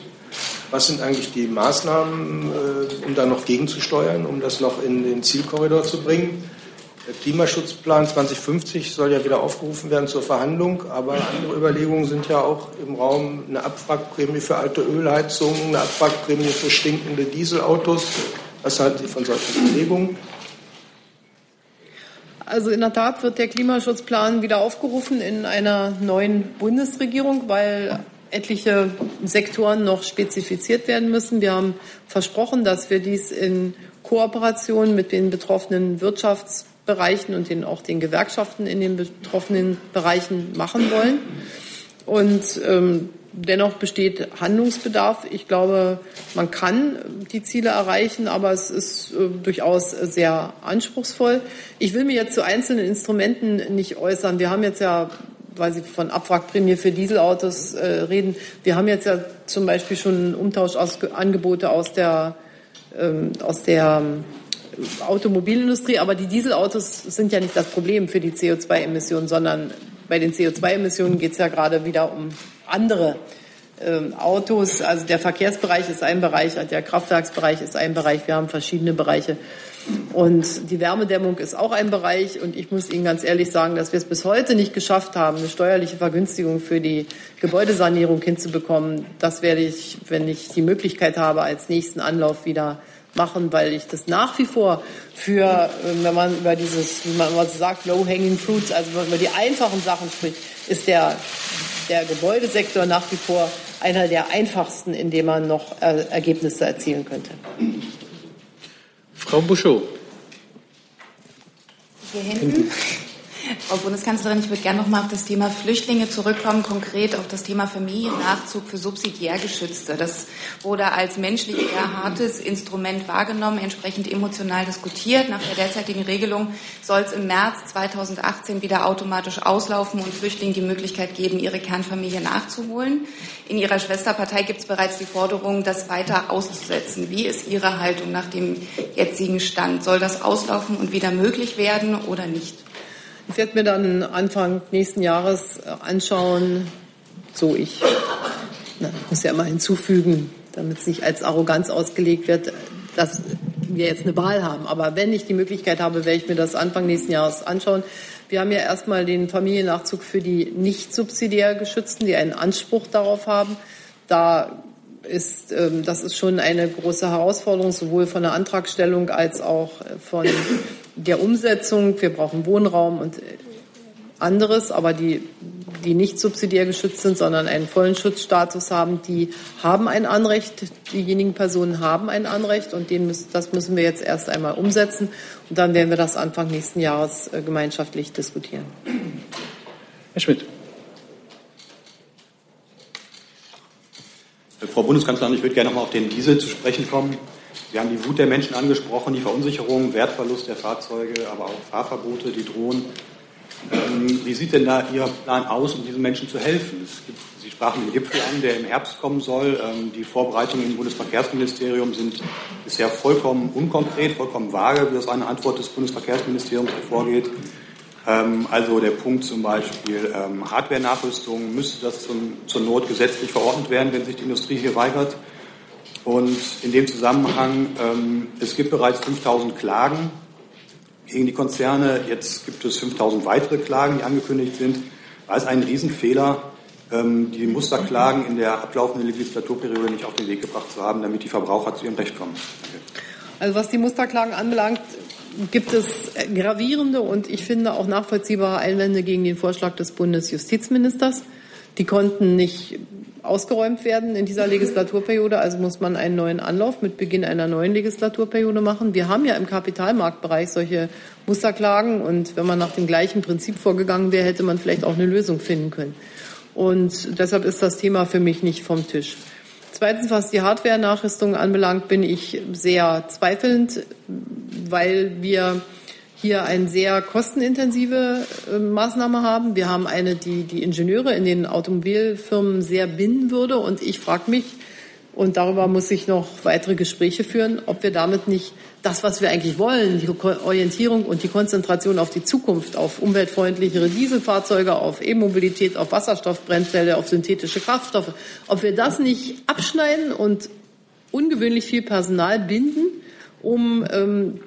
Was sind eigentlich die Maßnahmen, äh, um da noch gegenzusteuern, um das noch in den Zielkorridor zu bringen? Der Klimaschutzplan 2050 soll ja wieder aufgerufen werden zur Verhandlung, aber andere Überlegungen sind ja auch im Raum eine Abwrackprämie für alte Ölheizungen, eine Abwrackprämie für stinkende Dieselautos. Was halten Sie von solchen Überlegungen? Also in der Tat wird der Klimaschutzplan wieder aufgerufen in einer neuen Bundesregierung, weil etliche Sektoren noch spezifiziert werden müssen. Wir haben versprochen, dass wir dies in Kooperation mit den betroffenen Wirtschafts- Bereichen und den, auch den Gewerkschaften in den betroffenen Bereichen machen wollen. Und ähm, dennoch besteht Handlungsbedarf. Ich glaube, man kann die Ziele erreichen, aber es ist äh, durchaus sehr anspruchsvoll. Ich will mir jetzt zu einzelnen Instrumenten nicht äußern. Wir haben jetzt ja weil Sie von Abwrackprämie für Dieselautos äh, reden. Wir haben jetzt ja zum Beispiel schon Umtauschangebote aus der, ähm, aus der Automobilindustrie, aber die Dieselautos sind ja nicht das Problem für die CO2-Emissionen, sondern bei den CO2-Emissionen geht es ja gerade wieder um andere ähm, Autos. Also der Verkehrsbereich ist ein Bereich, der Kraftwerksbereich ist ein Bereich. Wir haben verschiedene Bereiche. Und die Wärmedämmung ist auch ein Bereich. Und ich muss Ihnen ganz ehrlich sagen, dass wir es bis heute nicht geschafft haben, eine steuerliche Vergünstigung für die Gebäudesanierung hinzubekommen. Das werde ich, wenn ich die Möglichkeit habe, als nächsten Anlauf wieder machen, weil ich das nach wie vor für, äh, wenn man über dieses, wie man immer sagt, low-hanging fruits, also wenn man über die einfachen Sachen spricht, ist der, der Gebäudesektor nach wie vor einer der einfachsten, in dem man noch äh, Ergebnisse erzielen könnte. Frau Buschot. Hier hinten. Frau Bundeskanzlerin, ich würde gerne noch mal auf das Thema Flüchtlinge zurückkommen, konkret auf das Thema Familiennachzug für subsidiär Geschützte. Das wurde als menschlich eher hartes Instrument wahrgenommen, entsprechend emotional diskutiert. Nach der derzeitigen Regelung soll es im März 2018 wieder automatisch auslaufen und Flüchtlingen die Möglichkeit geben, ihre Kernfamilie nachzuholen. In Ihrer Schwesterpartei gibt es bereits die Forderung, das weiter auszusetzen. Wie ist Ihre Haltung nach dem jetzigen Stand? Soll das auslaufen und wieder möglich werden oder nicht? Ich werde mir dann Anfang nächsten Jahres äh, anschauen, so ich na, muss ja immer hinzufügen, damit es nicht als Arroganz ausgelegt wird, dass wir jetzt eine Wahl haben. Aber wenn ich die Möglichkeit habe, werde ich mir das Anfang nächsten Jahres anschauen. Wir haben ja erstmal den Familiennachzug für die nicht subsidiär Geschützten, die einen Anspruch darauf haben. Da ist, ähm, das ist schon eine große Herausforderung, sowohl von der Antragstellung als auch von der Umsetzung. Wir brauchen Wohnraum und anderes, aber die, die nicht subsidiär geschützt sind, sondern einen vollen Schutzstatus haben, die haben ein Anrecht. Diejenigen Personen haben ein Anrecht und den müssen, das müssen wir jetzt erst einmal umsetzen und dann werden wir das Anfang nächsten Jahres äh, gemeinschaftlich diskutieren. Herr Schmidt. Frau Bundeskanzlerin, ich würde gerne noch mal auf den Diesel zu sprechen kommen. Wir haben die Wut der Menschen angesprochen, die Verunsicherung, Wertverlust der Fahrzeuge, aber auch Fahrverbote, die drohen. Ähm, wie sieht denn da Ihr Plan aus, um diesen Menschen zu helfen? Gibt, Sie sprachen den Gipfel an, der im Herbst kommen soll. Ähm, die Vorbereitungen im Bundesverkehrsministerium sind bisher vollkommen unkonkret, vollkommen vage, wie aus einer Antwort des Bundesverkehrsministeriums hervorgeht. Ähm, also der Punkt zum Beispiel Hardware-Nachrüstung, müsste das zum, zur Not gesetzlich verordnet werden, wenn sich die Industrie hier weigert. Und in dem Zusammenhang, ähm, es gibt bereits 5000 Klagen gegen die Konzerne, jetzt gibt es 5000 weitere Klagen, die angekündigt sind. War es ein Riesenfehler, die Musterklagen in der ablaufenden Legislaturperiode nicht auf den Weg gebracht zu haben, damit die Verbraucher zu ihrem Recht kommen? Danke. Also was die Musterklagen anbelangt, gibt es gravierende und ich finde auch nachvollziehbare Einwände gegen den Vorschlag des Bundesjustizministers. Die konnten nicht ausgeräumt werden in dieser Legislaturperiode, also muss man einen neuen Anlauf mit Beginn einer neuen Legislaturperiode machen. Wir haben ja im Kapitalmarktbereich solche Musterklagen und wenn man nach dem gleichen Prinzip vorgegangen wäre, hätte man vielleicht auch eine Lösung finden können. Und deshalb ist das Thema für mich nicht vom Tisch. Zweitens, was die Hardware-Nachrüstung anbelangt, bin ich sehr zweifelnd, weil wir hier eine sehr kostenintensive äh, Maßnahme haben. Wir haben eine, die die Ingenieure in den Automobilfirmen sehr binden würde. Und ich frage mich, und darüber muss ich noch weitere Gespräche führen, ob wir damit nicht das, was wir eigentlich wollen, die Orientierung und die Konzentration auf die Zukunft, auf umweltfreundlichere Dieselfahrzeuge, auf E-Mobilität, auf Wasserstoffbrennzelle, auf synthetische Kraftstoffe, ob wir das nicht abschneiden und ungewöhnlich viel Personal binden, um ähm,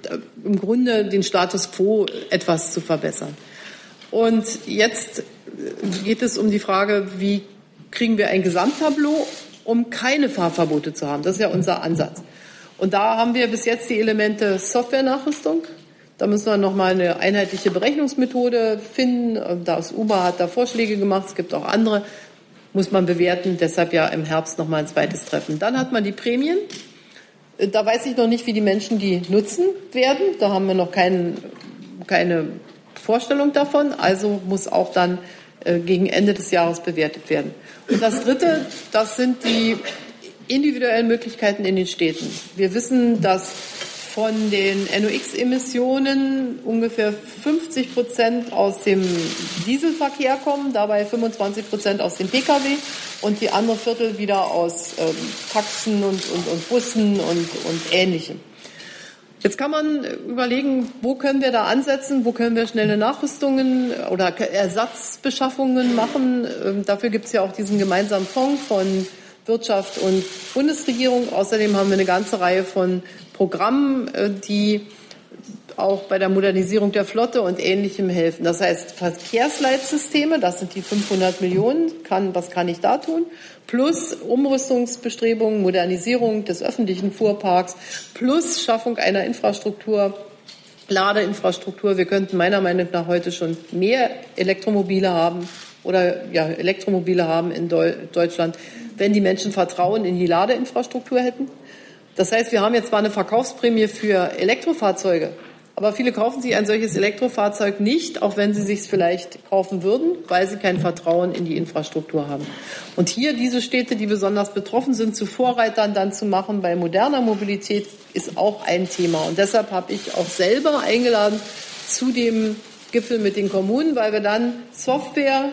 im Grunde den Status quo etwas zu verbessern. Und jetzt geht es um die Frage, wie kriegen wir ein Gesamttableau, um keine Fahrverbote zu haben. Das ist ja unser Ansatz. Und da haben wir bis jetzt die Elemente Softwarenachrüstung. Da müssen wir nochmal eine einheitliche Berechnungsmethode finden. Das UBA hat da Vorschläge gemacht. Es gibt auch andere. Muss man bewerten. Deshalb ja im Herbst nochmal ein zweites Treffen. Dann hat man die Prämien. Da weiß ich noch nicht, wie die Menschen die nutzen werden. Da haben wir noch kein, keine Vorstellung davon. Also muss auch dann äh, gegen Ende des Jahres bewertet werden. Und das Dritte, das sind die individuellen Möglichkeiten in den Städten. Wir wissen, dass von den NOx-Emissionen ungefähr 50 Prozent aus dem Dieselverkehr kommen, dabei 25 Prozent aus dem Pkw und die andere Viertel wieder aus ähm, Taxen und, und, und Bussen und, und Ähnlichem. Jetzt kann man überlegen, wo können wir da ansetzen, wo können wir schnelle Nachrüstungen oder Ersatzbeschaffungen machen. Ähm, dafür gibt es ja auch diesen gemeinsamen Fonds von Wirtschaft und Bundesregierung. Außerdem haben wir eine ganze Reihe von Programmen, äh, die auch bei der Modernisierung der Flotte und Ähnlichem helfen. Das heißt Verkehrsleitsysteme, das sind die 500 Millionen. Kann, was kann ich da tun? Plus Umrüstungsbestrebungen, Modernisierung des öffentlichen Fuhrparks, plus Schaffung einer Infrastruktur, Ladeinfrastruktur. Wir könnten meiner Meinung nach heute schon mehr Elektromobile haben oder ja, Elektromobile haben in Deutschland wenn die Menschen Vertrauen in die Ladeinfrastruktur hätten. Das heißt, wir haben jetzt zwar eine Verkaufsprämie für Elektrofahrzeuge, aber viele kaufen sich ein solches Elektrofahrzeug nicht, auch wenn sie sich es vielleicht kaufen würden, weil sie kein Vertrauen in die Infrastruktur haben. Und hier diese Städte, die besonders betroffen sind, zu Vorreitern dann zu machen bei moderner Mobilität, ist auch ein Thema. Und deshalb habe ich auch selber eingeladen zu dem Gipfel mit den Kommunen, weil wir dann Software,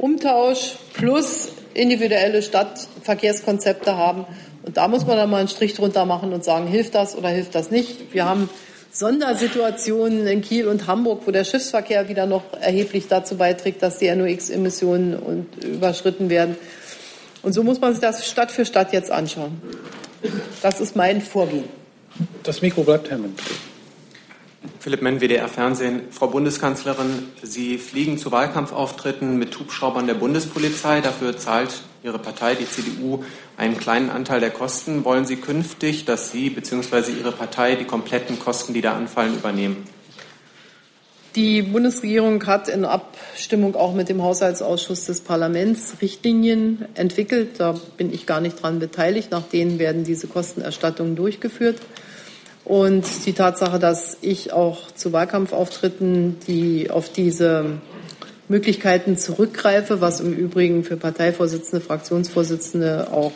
Umtausch plus individuelle Stadtverkehrskonzepte haben. Und da muss man dann mal einen Strich drunter machen und sagen, hilft das oder hilft das nicht. Wir haben Sondersituationen in Kiel und Hamburg, wo der Schiffsverkehr wieder noch erheblich dazu beiträgt, dass die NOx-Emissionen überschritten werden. Und so muss man sich das Stadt für Stadt jetzt anschauen. Das ist mein Vorgehen. Das Mikro bleibt bitte. Philipp Menn, WDR Fernsehen. Frau Bundeskanzlerin, Sie fliegen zu Wahlkampfauftritten mit Hubschraubern der Bundespolizei. Dafür zahlt Ihre Partei, die CDU, einen kleinen Anteil der Kosten. Wollen Sie künftig, dass Sie bzw. Ihre Partei die kompletten Kosten, die da anfallen, übernehmen? Die Bundesregierung hat in Abstimmung auch mit dem Haushaltsausschuss des Parlaments Richtlinien entwickelt. Da bin ich gar nicht dran beteiligt. Nach denen werden diese Kostenerstattungen durchgeführt. Und die Tatsache, dass ich auch zu Wahlkampfauftritten die auf diese Möglichkeiten zurückgreife, was im Übrigen für Parteivorsitzende, Fraktionsvorsitzende auch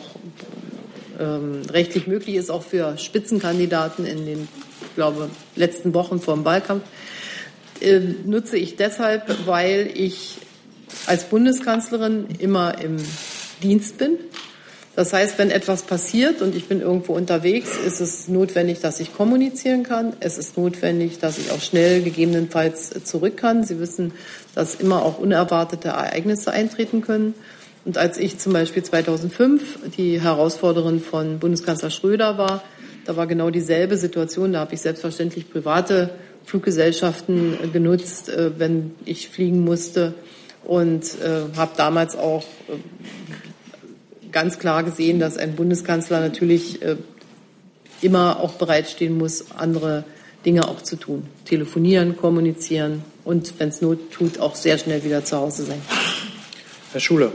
ähm, rechtlich möglich ist, auch für Spitzenkandidaten in den, glaube, letzten Wochen vor dem Wahlkampf, äh, nutze ich deshalb, weil ich als Bundeskanzlerin immer im Dienst bin das heißt, wenn etwas passiert und ich bin irgendwo unterwegs, ist es notwendig, dass ich kommunizieren kann. Es ist notwendig, dass ich auch schnell gegebenenfalls zurück kann. Sie wissen, dass immer auch unerwartete Ereignisse eintreten können. Und als ich zum Beispiel 2005 die Herausforderin von Bundeskanzler Schröder war, da war genau dieselbe Situation. Da habe ich selbstverständlich private Fluggesellschaften genutzt, äh, wenn ich fliegen musste und äh, habe damals auch äh, ganz klar gesehen, dass ein Bundeskanzler natürlich äh, immer auch bereitstehen muss, andere Dinge auch zu tun. Telefonieren, kommunizieren und, wenn es Not tut, auch sehr schnell wieder zu Hause sein. Herr Schuler.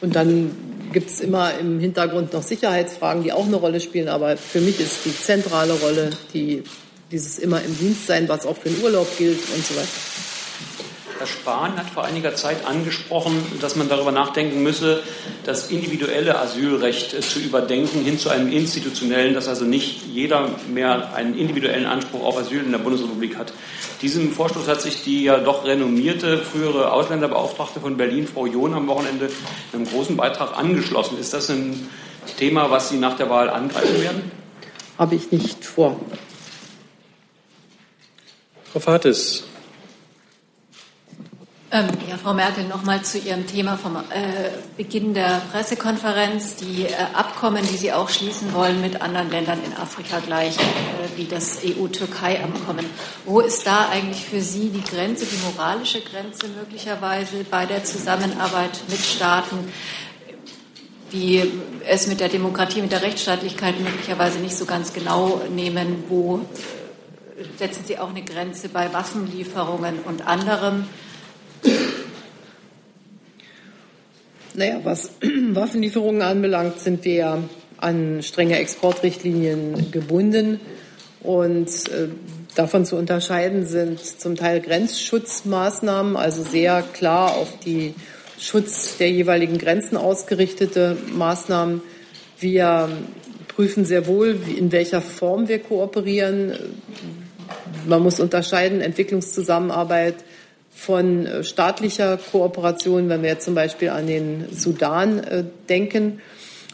Und dann gibt es immer im Hintergrund noch Sicherheitsfragen, die auch eine Rolle spielen. Aber für mich ist die zentrale Rolle die, dieses immer im Dienst sein, was auch für den Urlaub gilt und so weiter. Herr Spahn hat vor einiger Zeit angesprochen, dass man darüber nachdenken müsse, das individuelle Asylrecht zu überdenken hin zu einem institutionellen, dass also nicht jeder mehr einen individuellen Anspruch auf Asyl in der Bundesrepublik hat. Diesem Vorstoß hat sich die ja doch renommierte frühere Ausländerbeauftragte von Berlin, Frau John, am Wochenende in einem großen Beitrag angeschlossen. Ist das ein Thema, was Sie nach der Wahl angreifen werden? Habe ich nicht vor. Frau Fates, ähm, ja, Frau Merkel, noch mal zu Ihrem Thema vom äh, Beginn der Pressekonferenz. Die äh, Abkommen, die Sie auch schließen wollen mit anderen Ländern in Afrika gleich, äh, wie das EU-Türkei-Abkommen. Wo ist da eigentlich für Sie die Grenze, die moralische Grenze möglicherweise bei der Zusammenarbeit mit Staaten, die es mit der Demokratie, mit der Rechtsstaatlichkeit möglicherweise nicht so ganz genau nehmen? Wo äh, setzen Sie auch eine Grenze bei Waffenlieferungen und anderem? Naja, was Waffenlieferungen anbelangt, sind wir ja an strenge Exportrichtlinien gebunden. Und äh, davon zu unterscheiden sind zum Teil Grenzschutzmaßnahmen, also sehr klar auf die Schutz der jeweiligen Grenzen ausgerichtete Maßnahmen. Wir prüfen sehr wohl, in welcher Form wir kooperieren. Man muss unterscheiden Entwicklungszusammenarbeit von äh, staatlicher Kooperation, wenn wir jetzt zum Beispiel an den Sudan äh, denken.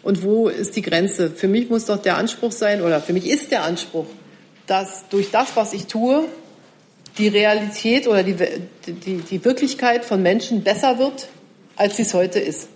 Und wo ist die Grenze? Für mich muss doch der Anspruch sein, oder für mich ist der Anspruch, dass durch das, was ich tue, die Realität oder die, die, die Wirklichkeit von Menschen besser wird, als sie es heute ist.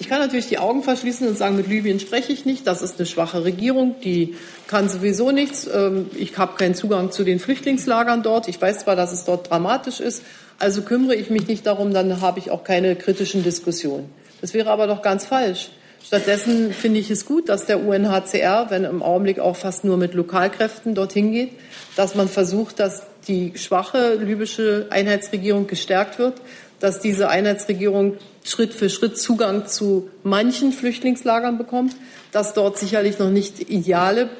Ich kann natürlich die Augen verschließen und sagen, mit Libyen spreche ich nicht. Das ist eine schwache Regierung, die kann sowieso nichts. Ähm, ich habe keinen Zugang zu den Flüchtlingslagern dort. Ich weiß zwar, dass es dort dramatisch ist, also kümmere ich mich nicht darum, dann habe ich auch keine kritischen Diskussionen. Das wäre aber doch ganz falsch. Stattdessen finde ich es gut, dass der UNHCR, wenn im Augenblick auch fast nur mit Lokalkräften dorthin geht, dass man versucht, dass die schwache libysche Einheitsregierung gestärkt wird, dass diese Einheitsregierung Schritt für Schritt Zugang zu manchen Flüchtlingslagern bekommt, dass dort sicherlich noch nicht ideale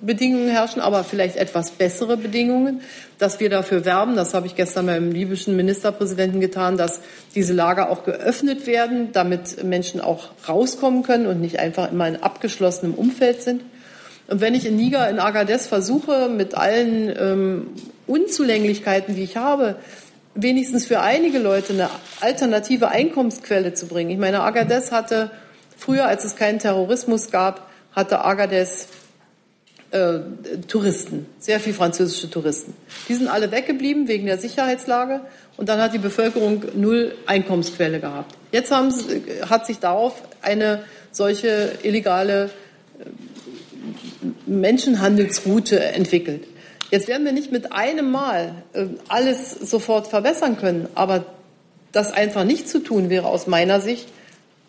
Bedingungen herrschen, aber vielleicht etwas bessere Bedingungen, dass wir dafür werben, das habe ich gestern beim libyschen Ministerpräsidenten getan, dass diese Lager auch geöffnet werden, damit Menschen auch rauskommen können und nicht einfach immer in abgeschlossenem Umfeld sind. Und wenn ich in Niger, in Agadez versuche, mit allen ähm, Unzulänglichkeiten, die ich habe, wenigstens für einige Leute eine alternative Einkommensquelle zu bringen. Ich meine, Agadez hatte früher, als es keinen Terrorismus gab, hatte Agadez äh, Touristen, sehr viel französische Touristen. Die sind alle weggeblieben wegen der Sicherheitslage und dann hat die Bevölkerung null Einkommensquelle gehabt. Jetzt haben, hat sich darauf eine solche illegale äh, Menschenhandelsroute entwickelt. Jetzt werden wir nicht mit einem Mal äh, alles sofort verbessern können, aber das einfach nicht zu tun wäre aus meiner Sicht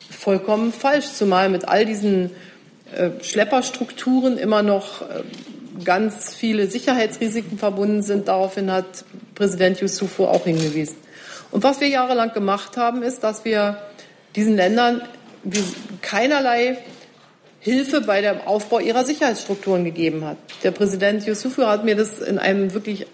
vollkommen falsch, zumal mit all diesen äh, Schlepperstrukturen immer noch äh, ganz viele Sicherheitsrisiken verbunden sind. Daraufhin hat Präsident Yusufu auch hingewiesen. Und was wir jahrelang gemacht haben, ist, dass wir diesen Ländern keinerlei Hilfe bei dem Aufbau ihrer Sicherheitsstrukturen gegeben hat. Der Präsident Yusufu hat mir das in einem wirklich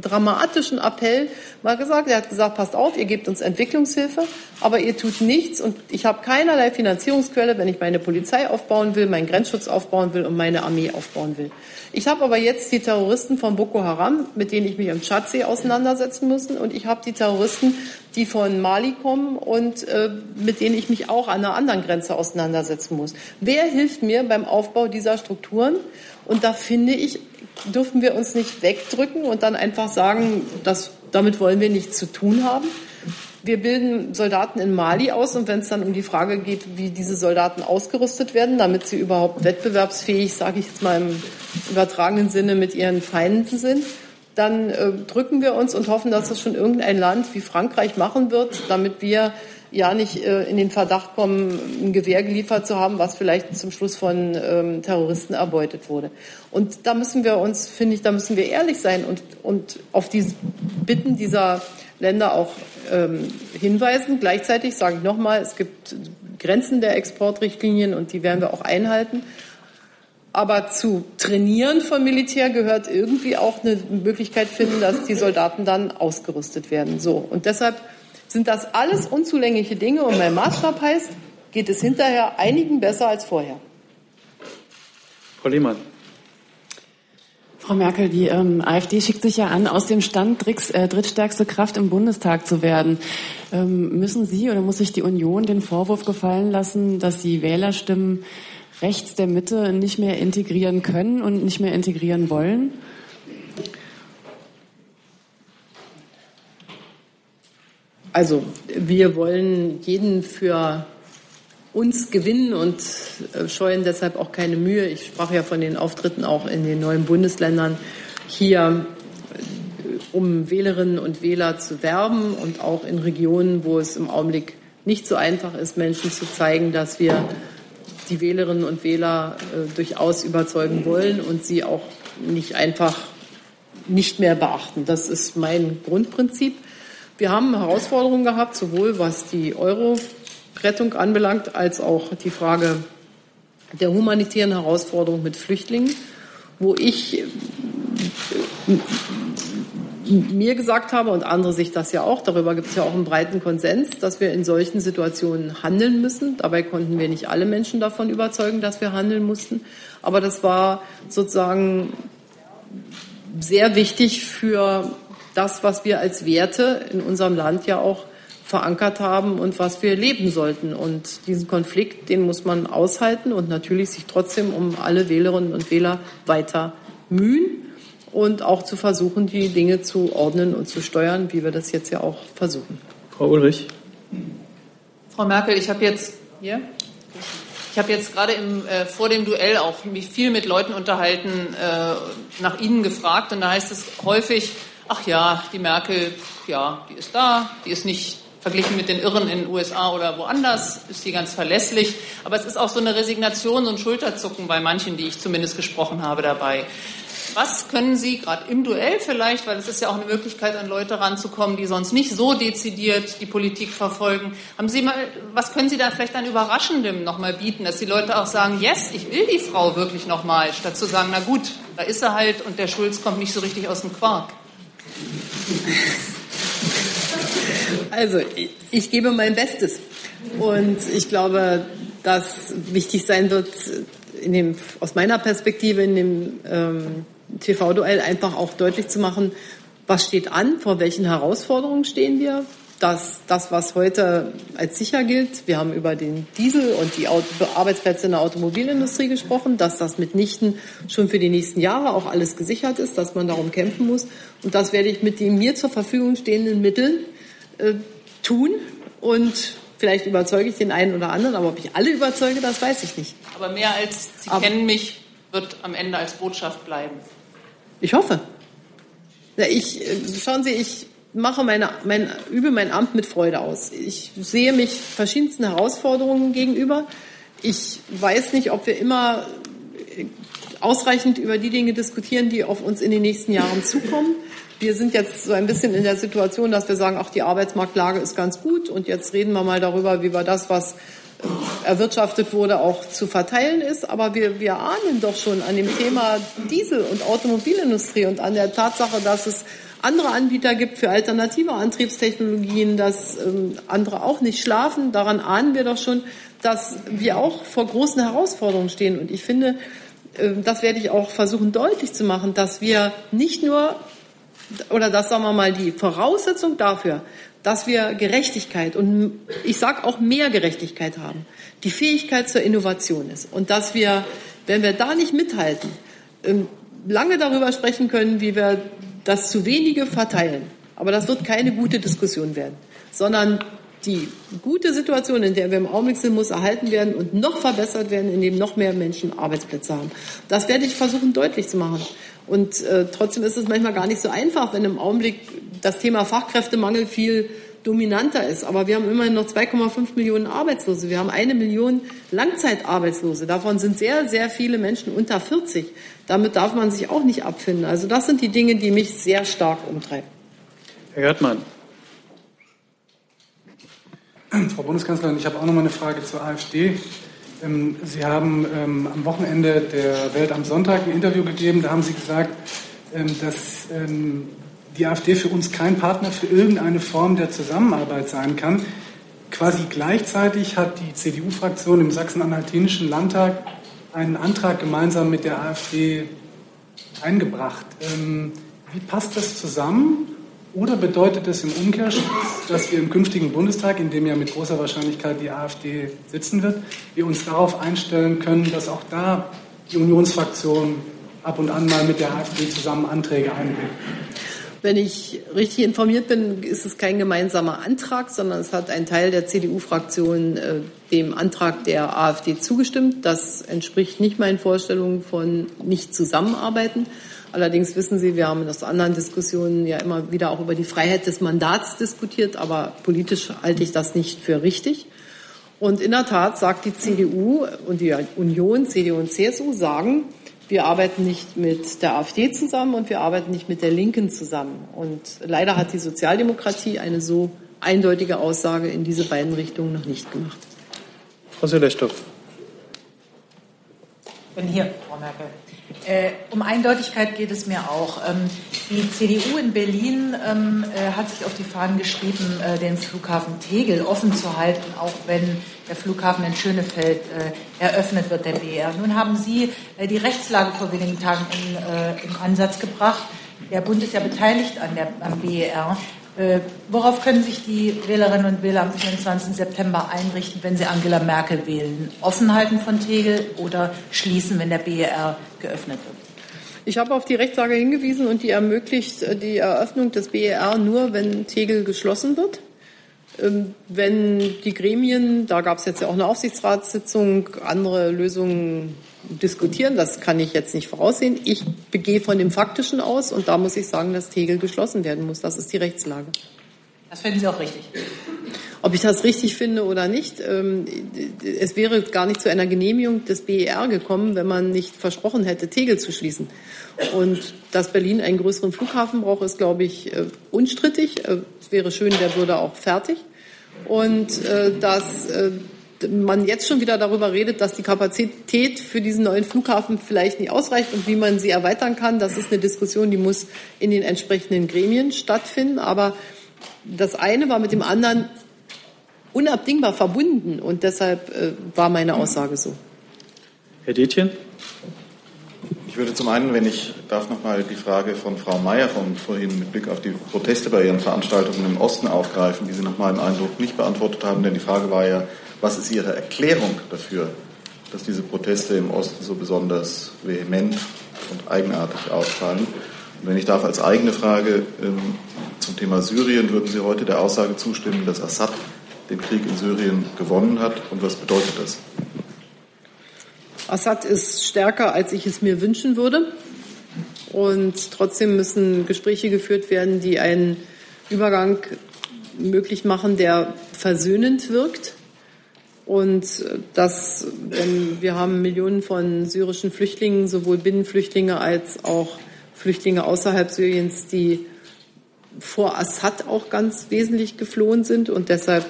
dramatischen Appell mal gesagt. Er hat gesagt, passt auf, ihr gebt uns Entwicklungshilfe, aber ihr tut nichts und ich habe keinerlei Finanzierungsquelle, wenn ich meine Polizei aufbauen will, meinen Grenzschutz aufbauen will und meine Armee aufbauen will. Ich habe aber jetzt die Terroristen von Boko Haram, mit denen ich mich im Tschadsee auseinandersetzen muss und ich habe die Terroristen, die von Mali kommen und äh, mit denen ich mich auch an einer anderen Grenze auseinandersetzen muss. Wer hilft mir beim Aufbau dieser Strukturen? Und da finde ich, dürfen wir uns nicht wegdrücken und dann einfach sagen, dass, damit wollen wir nichts zu tun haben. Wir bilden Soldaten in Mali aus und wenn es dann um die Frage geht, wie diese Soldaten ausgerüstet werden, damit sie überhaupt wettbewerbsfähig, sage ich jetzt mal im übertragenen Sinne, mit ihren Feinden sind, dann äh, drücken wir uns und hoffen, dass das schon irgendein Land wie Frankreich machen wird, damit wir ja nicht äh, in den Verdacht kommen, ein Gewehr geliefert zu haben, was vielleicht zum Schluss von ähm, Terroristen erbeutet wurde. Und da müssen wir uns, finde ich, da müssen wir ehrlich sein und, und auf die Bitten dieser Länder auch ähm, hinweisen. Gleichzeitig sage ich nochmal, es gibt Grenzen der Exportrichtlinien und die werden wir auch einhalten. Aber zu trainieren von Militär gehört irgendwie auch eine Möglichkeit finden, dass die Soldaten dann ausgerüstet werden. So. Und deshalb sind das alles unzulängliche Dinge und mein Maßstab heißt, geht es hinterher einigen besser als vorher. Frau Lehmann. Frau Merkel, die ähm, AfD schickt sich ja an, aus dem Stand Dricks, äh, drittstärkste Kraft im Bundestag zu werden. Ähm, müssen Sie oder muss sich die Union den Vorwurf gefallen lassen, dass sie Wählerstimmen rechts der Mitte nicht mehr integrieren können und nicht mehr integrieren wollen? Also wir wollen jeden für uns gewinnen und äh, scheuen deshalb auch keine Mühe. Ich sprach ja von den Auftritten auch in den neuen Bundesländern hier, äh, um Wählerinnen und Wähler zu werben und auch in Regionen, wo es im Augenblick nicht so einfach ist, Menschen zu zeigen, dass wir die Wählerinnen und Wähler äh, durchaus überzeugen wollen und sie auch nicht einfach nicht mehr beachten. Das ist mein Grundprinzip. Wir haben Herausforderungen gehabt, sowohl was die Euro-Rettung anbelangt, als auch die Frage der humanitären Herausforderung mit Flüchtlingen, wo ich äh, mir gesagt habe und andere sich das ja auch, darüber gibt es ja auch einen breiten Konsens, dass wir in solchen Situationen handeln müssen. Dabei konnten wir nicht alle Menschen davon überzeugen, dass wir handeln mussten. Aber das war sozusagen sehr wichtig für das, was wir als Werte in unserem Land ja auch verankert haben und was wir leben sollten. Und diesen Konflikt, den muss man aushalten und natürlich sich trotzdem um alle Wählerinnen und Wähler weiter mühen und auch zu versuchen, die Dinge zu ordnen und zu steuern, wie wir das jetzt ja auch versuchen. Frau Ulrich. Frau Merkel, ich habe jetzt hier. Ich habe jetzt gerade im, äh, vor dem Duell auch mich viel mit Leuten unterhalten, äh, nach Ihnen gefragt und da heißt es häufig, ach ja, die Merkel, ja, die ist da, die ist nicht verglichen mit den Irren in den USA oder woanders, ist die ganz verlässlich. Aber es ist auch so eine Resignation, so ein Schulterzucken bei manchen, die ich zumindest gesprochen habe dabei. Was können Sie gerade im Duell vielleicht, weil es ist ja auch eine Möglichkeit, an Leute ranzukommen, die sonst nicht so dezidiert die Politik verfolgen. Haben Sie mal, was können Sie da vielleicht an Überraschendem nochmal bieten, dass die Leute auch sagen, yes, ich will die Frau wirklich nochmal, statt zu sagen, na gut, da ist er halt und der Schulz kommt nicht so richtig aus dem Quark. Also, ich, ich gebe mein Bestes. Und ich glaube, dass wichtig sein wird, in dem, aus meiner Perspektive in dem ähm, TV-Duell einfach auch deutlich zu machen, was steht an, vor welchen Herausforderungen stehen wir. Dass das, was heute als sicher gilt, wir haben über den Diesel und die Arbeitsplätze in der Automobilindustrie gesprochen, dass das mitnichten schon für die nächsten Jahre auch alles gesichert ist, dass man darum kämpfen muss. Und das werde ich mit den mir zur Verfügung stehenden Mitteln äh, tun. Und vielleicht überzeuge ich den einen oder anderen, aber ob ich alle überzeuge, das weiß ich nicht. Aber mehr als Sie aber kennen mich, wird am Ende als Botschaft bleiben. Ich hoffe. Ja, ich, äh, schauen Sie, ich mache meine, mein, übe mein Amt mit Freude aus. Ich sehe mich verschiedensten Herausforderungen gegenüber. Ich weiß nicht, ob wir immer äh, ausreichend über die Dinge diskutieren, die auf uns in den nächsten Jahren zukommen. Wir sind jetzt so ein bisschen in der Situation, dass wir sagen, ach, die Arbeitsmarktlage ist ganz gut und jetzt reden wir mal darüber, wie wir das, was erwirtschaftet wurde, auch zu verteilen ist. Aber wir, wir ahnen doch schon an dem Thema Diesel- und Automobilindustrie und an der Tatsache, dass es andere Anbieter gibt für alternative Antriebstechnologien, dass ähm, andere auch nicht schlafen. Daran ahnen wir doch schon, dass wir auch vor großen Herausforderungen stehen. Und ich finde, äh, das werde ich auch versuchen deutlich zu machen, dass wir nicht nur, oder das sagen wir mal, die Voraussetzung dafür, dass wir Gerechtigkeit und ich sage auch mehr Gerechtigkeit haben, die Fähigkeit zur Innovation ist und dass wir, wenn wir da nicht mithalten, ähm, lange darüber sprechen können, wie wir das zu wenige verteilen. Aber das wird keine gute Diskussion werden, sondern die gute Situation, in der wir im Augenblick sind, muss erhalten werden und noch verbessert werden, indem noch mehr Menschen Arbeitsplätze haben. Das werde ich versuchen deutlich zu machen. Und äh, trotzdem ist es manchmal gar nicht so einfach, wenn im Augenblick das Thema Fachkräftemangel viel dominanter ist. Aber wir haben immerhin noch 2,5 Millionen Arbeitslose. Wir haben eine Million Langzeitarbeitslose. Davon sind sehr, sehr viele Menschen unter 40. Damit darf man sich auch nicht abfinden. Also das sind die Dinge, die mich sehr stark umtreiben. Herr Gerdmann. Frau Bundeskanzlerin, ich habe auch noch mal eine Frage zur AfD. Ähm, Sie haben ähm, am Wochenende der Welt am Sonntag ein Interview gegeben. Da haben Sie gesagt, ähm, dass die AfD für uns kein Partner für irgendeine Form der Zusammenarbeit sein kann. Quasi gleichzeitig hat die CDU-Fraktion im Sachsen-Anhaltinischen Landtag einen Antrag gemeinsam mit der AfD eingebracht. Ähm, wie passt das zusammen? Oder bedeutet es im Umkehrschluss, dass wir im künftigen Bundestag, in dem ja mit großer Wahrscheinlichkeit die AfD sitzen wird, wir uns darauf einstellen können, dass auch da die Unionsfraktion ab und an mal mit der AfD zusammen Anträge einbringt? Wenn ich richtig informiert bin, ist es kein gemeinsamer Antrag, sondern es hat ein Teil der CDU-Fraktion äh, dem Antrag der AfD zugestimmt. Das entspricht nicht meinen Vorstellungen von nicht zusammenarbeiten. Allerdings wissen Sie, wir haben in anderen Diskussionen ja immer wieder auch über die Freiheit des Mandats diskutiert, aber politisch halte ich das nicht für richtig. Und in der Tat sagt die CDU und die Union, CDU und CSU sagen, wir arbeiten nicht mit der AfD zusammen und wir arbeiten nicht mit der Linken zusammen. Und leider hat die Sozialdemokratie eine so eindeutige Aussage in diese beiden Richtungen noch nicht gemacht. Frau Selechtow. Ich bin hier, Frau Merkel. Äh, um Eindeutigkeit geht es mir auch. Ähm, die CDU in Berlin ähm, äh, hat sich auf die Fahnen geschrieben, äh, den Flughafen Tegel offen zu halten, auch wenn der Flughafen in Schönefeld eröffnet wird, der BR. Nun haben Sie die Rechtslage vor wenigen Tagen in, im Ansatz gebracht. Der Bund ist ja beteiligt an der, am BER. Äh, worauf können sich die Wählerinnen und Wähler am 24. September einrichten, wenn sie Angela Merkel wählen? Offenhalten von Tegel oder schließen, wenn der BER geöffnet wird? Ich habe auf die Rechtslage hingewiesen und die ermöglicht äh, die Eröffnung des BER nur, wenn Tegel geschlossen wird. Ähm, wenn die Gremien, da gab es jetzt ja auch eine Aufsichtsratssitzung, andere Lösungen diskutieren, das kann ich jetzt nicht voraussehen. Ich begehe von dem Faktischen aus und da muss ich sagen, dass Tegel geschlossen werden muss. Das ist die Rechtslage. Das finden Sie auch richtig. Ob ich das richtig finde oder nicht, ähm, es wäre gar nicht zu einer Genehmigung des BER gekommen, wenn man nicht versprochen hätte, Tegel zu schließen. Und dass Berlin einen größeren Flughafen braucht, ist, glaube ich, äh, unstrittig. Äh, es wäre schön, der würde auch fertig. Und äh, dass man jetzt schon wieder darüber redet, dass die Kapazität für diesen neuen Flughafen vielleicht nicht ausreicht und wie man sie erweitern kann, das ist eine Diskussion, die muss in den entsprechenden Gremien stattfinden. Aber das eine war mit dem anderen unabdingbar verbunden und deshalb äh, war meine Aussage so. Herr Detjen? Ich würde zum einen, wenn ich darf, noch mal die Frage von Frau Mayer von vorhin mit Blick auf die Proteste bei Ihren Veranstaltungen im Osten aufgreifen, die Sie nach meinem Eindruck nicht beantwortet haben, denn die Frage war ja, was ist Ihre Erklärung dafür, dass diese Proteste im Osten so besonders vehement und eigenartig ausfallen? Und wenn ich darf, als eigene Frage ähm, zum Thema Syrien, würden Sie heute der Aussage zustimmen, dass Assad den Krieg in Syrien gewonnen hat? Und was bedeutet das? Assad ist stärker, als ich es mir wünschen würde. Und trotzdem müssen Gespräche geführt werden, die einen Übergang möglich machen, der versöhnend wirkt. Und das, denn wir haben Millionen von syrischen Flüchtlingen, sowohl Binnenflüchtlinge als auch Flüchtlinge außerhalb Syriens, die vor Assad auch ganz wesentlich geflohen sind. Und deshalb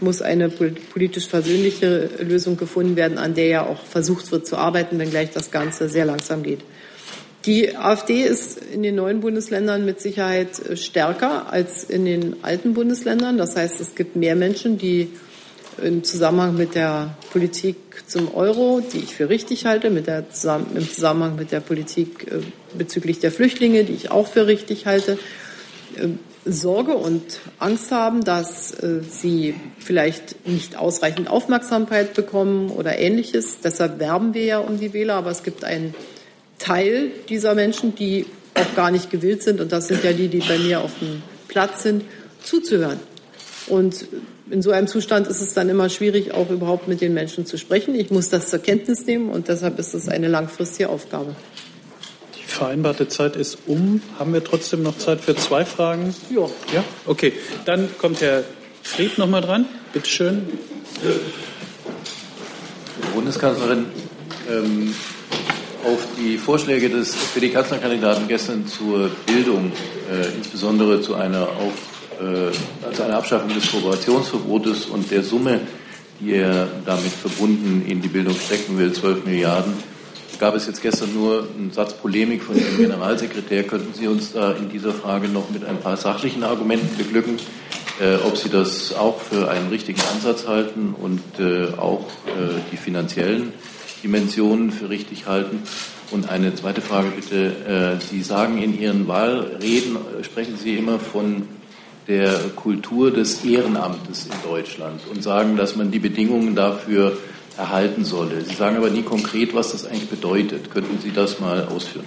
muss eine politisch versöhnliche Lösung gefunden werden, an der ja auch versucht wird zu arbeiten, wenngleich das Ganze sehr langsam geht. Die AfD ist in den neuen Bundesländern mit Sicherheit stärker als in den alten Bundesländern. Das heißt, es gibt mehr Menschen, die im Zusammenhang mit der Politik zum Euro, die ich für richtig halte, mit der, im Zusammenhang mit der Politik äh, bezüglich der Flüchtlinge, die ich auch für richtig halte, äh, Sorge und Angst haben, dass äh, sie vielleicht nicht ausreichend Aufmerksamkeit bekommen oder ähnliches. Deshalb werben wir ja um die Wähler, aber es gibt einen Teil dieser Menschen, die auch gar nicht gewillt sind, und das sind ja die, die bei mir auf dem Platz sind, zuzuhören. Und in so einem Zustand ist es dann immer schwierig, auch überhaupt mit den Menschen zu sprechen. Ich muss das zur Kenntnis nehmen und deshalb ist es eine langfristige Aufgabe. Die vereinbarte Zeit ist um. Haben wir trotzdem noch Zeit für zwei Fragen? Ja. Ja? Okay. Dann kommt Herr Fried noch mal dran. Bitte schön. Bundeskanzlerin, ähm, auf die Vorschläge des SPD-Kanzlerkandidaten gestern zur Bildung, äh, insbesondere zu einer auf äh, also eine Abschaffung des Kooperationsverbotes und der Summe, die er damit verbunden in die Bildung stecken will, 12 Milliarden, gab es jetzt gestern nur einen Satz Polemik von Ihrem Generalsekretär. Könnten Sie uns da in dieser Frage noch mit ein paar sachlichen Argumenten beglücken, äh, ob Sie das auch für einen richtigen Ansatz halten und äh, auch äh, die finanziellen Dimensionen für richtig halten? Und eine zweite Frage bitte. Äh, Sie sagen in Ihren Wahlreden, äh, sprechen Sie immer von der Kultur des Ehrenamtes in Deutschland und sagen, dass man die Bedingungen dafür erhalten solle. Sie sagen aber nie konkret, was das eigentlich bedeutet. Könnten Sie das mal ausführen?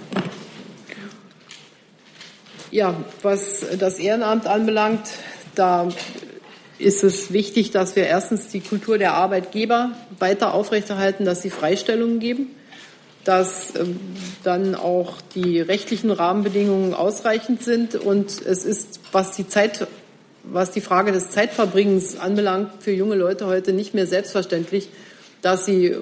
Ja, was das Ehrenamt anbelangt, da ist es wichtig, dass wir erstens die Kultur der Arbeitgeber weiter aufrechterhalten, dass sie Freistellungen geben dass ähm, dann auch die rechtlichen Rahmenbedingungen ausreichend sind. Und es ist, was die Zeit, was die Frage des Zeitverbringens anbelangt, für junge Leute heute nicht mehr selbstverständlich, dass sie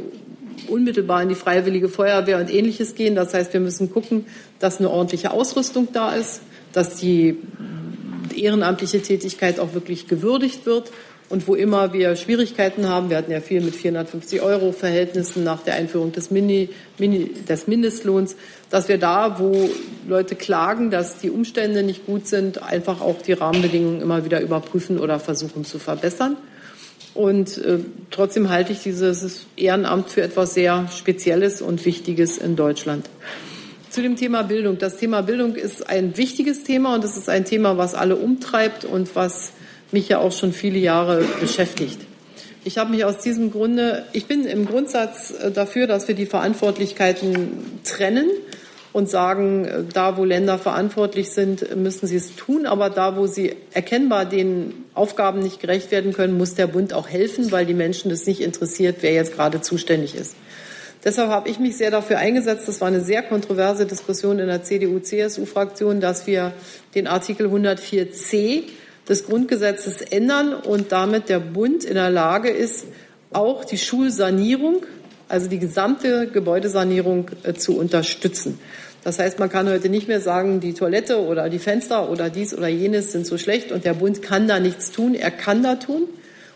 unmittelbar in die freiwillige Feuerwehr und ähnliches gehen. Das heißt, wir müssen gucken, dass eine ordentliche Ausrüstung da ist, dass die ehrenamtliche Tätigkeit auch wirklich gewürdigt wird und wo immer wir Schwierigkeiten haben, wir hatten ja viel mit 450 Euro Verhältnissen nach der Einführung des, Mini, Mini, des Mindestlohns, dass wir da, wo Leute klagen, dass die Umstände nicht gut sind, einfach auch die Rahmenbedingungen immer wieder überprüfen oder versuchen zu verbessern. Und äh, trotzdem halte ich dieses Ehrenamt für etwas sehr Spezielles und Wichtiges in Deutschland. Zu dem Thema Bildung. Das Thema Bildung ist ein wichtiges Thema und es ist ein Thema, was alle umtreibt und was mich ja auch schon viele Jahre beschäftigt. Ich habe mich aus diesem Grunde, ich bin im Grundsatz äh, dafür, dass wir die Verantwortlichkeiten trennen und sagen, äh, da wo Länder verantwortlich sind, müssen sie es tun, aber da wo sie erkennbar den Aufgaben nicht gerecht werden können, muss der Bund auch helfen, weil die Menschen es nicht interessiert, wer jetzt gerade zuständig ist. Deshalb habe ich mich sehr dafür eingesetzt, das war eine sehr kontroverse Diskussion in der CDU-CSU-Fraktion, dass wir den Artikel 104c des Grundgesetzes ändern und damit der Bund in der Lage ist, auch die Schulsanierung, also die gesamte Gebäudesanierung äh, zu unterstützen. Das heißt, man kann heute nicht mehr sagen, die Toilette oder die Fenster oder dies oder jenes sind so schlecht und der Bund kann da nichts tun. Er kann da tun.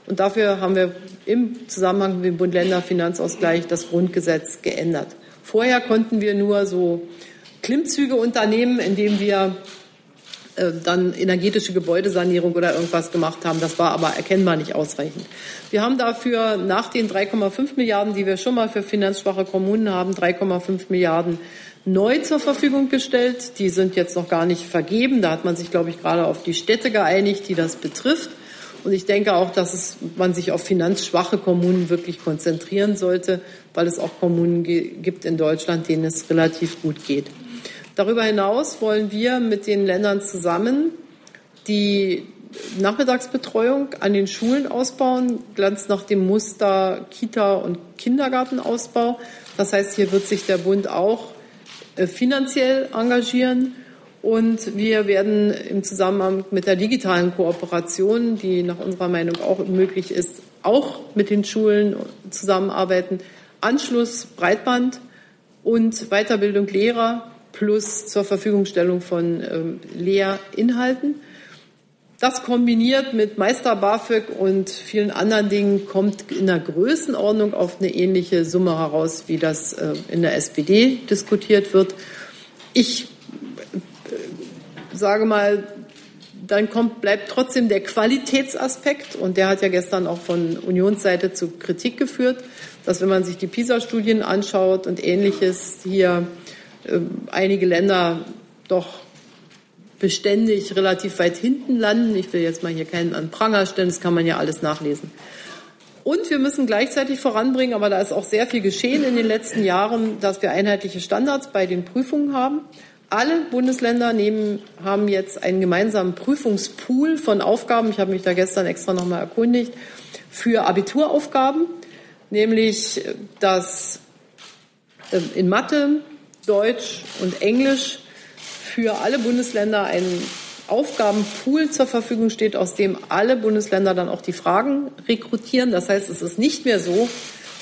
Und dafür haben wir im Zusammenhang mit dem Bund-Länder-Finanzausgleich das Grundgesetz geändert. Vorher konnten wir nur so Klimmzüge unternehmen, indem wir äh, dann energetische Gebäudesanierung oder irgendwas gemacht haben. Das war aber erkennbar nicht ausreichend. Wir haben dafür nach den 3,5 Milliarden, die wir schon mal für finanzschwache Kommunen haben, 3,5 Milliarden neu zur Verfügung gestellt. Die sind jetzt noch gar nicht vergeben. Da hat man sich, glaube ich, gerade auf die Städte geeinigt, die das betrifft. Und ich denke auch, dass es, man sich auf finanzschwache Kommunen wirklich konzentrieren sollte, weil es auch Kommunen gibt in Deutschland, denen es relativ gut geht. Darüber hinaus wollen wir mit den Ländern zusammen die Nachmittagsbetreuung an den Schulen ausbauen, ganz nach dem Muster Kita- und Kindergartenausbau. Das heißt, hier wird sich der Bund auch äh, finanziell engagieren. Und wir werden im Zusammenhang mit der digitalen Kooperation, die nach unserer Meinung auch möglich ist, auch mit den Schulen zusammenarbeiten. Anschluss Breitband und Weiterbildung Lehrer plus zur Verfügungstellung von ähm, Lehrinhalten. Das kombiniert mit Meister BAföG und vielen anderen Dingen kommt in der Größenordnung auf eine ähnliche Summe heraus, wie das äh, in der SPD diskutiert wird. Ich äh, sage mal, dann kommt, bleibt trotzdem der Qualitätsaspekt und der hat ja gestern auch von Unionsseite zu Kritik geführt, dass wenn man sich die PISA-Studien anschaut und ähnliches hier einige Länder doch beständig relativ weit hinten landen. Ich will jetzt mal hier keinen an Pranger stellen, das kann man ja alles nachlesen. Und wir müssen gleichzeitig voranbringen, aber da ist auch sehr viel geschehen in den letzten Jahren, dass wir einheitliche Standards bei den Prüfungen haben. Alle Bundesländer nehmen, haben jetzt einen gemeinsamen Prüfungspool von Aufgaben. Ich habe mich da gestern extra nochmal erkundigt für Abituraufgaben, nämlich dass äh, in Mathe, Deutsch und Englisch für alle Bundesländer ein Aufgabenpool zur Verfügung steht, aus dem alle Bundesländer dann auch die Fragen rekrutieren. Das heißt, es ist nicht mehr so,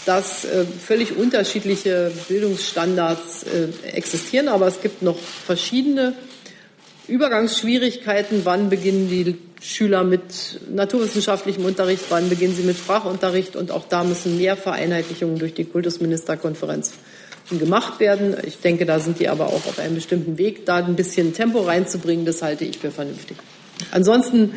dass äh, völlig unterschiedliche Bildungsstandards äh, existieren, aber es gibt noch verschiedene Übergangsschwierigkeiten. Wann beginnen die Schüler mit naturwissenschaftlichem Unterricht? Wann beginnen sie mit Sprachunterricht? Und auch da müssen mehr Vereinheitlichungen durch die Kultusministerkonferenz gemacht werden. Ich denke, da sind die aber auch auf einem bestimmten Weg. Da ein bisschen Tempo reinzubringen, das halte ich für vernünftig. Ansonsten,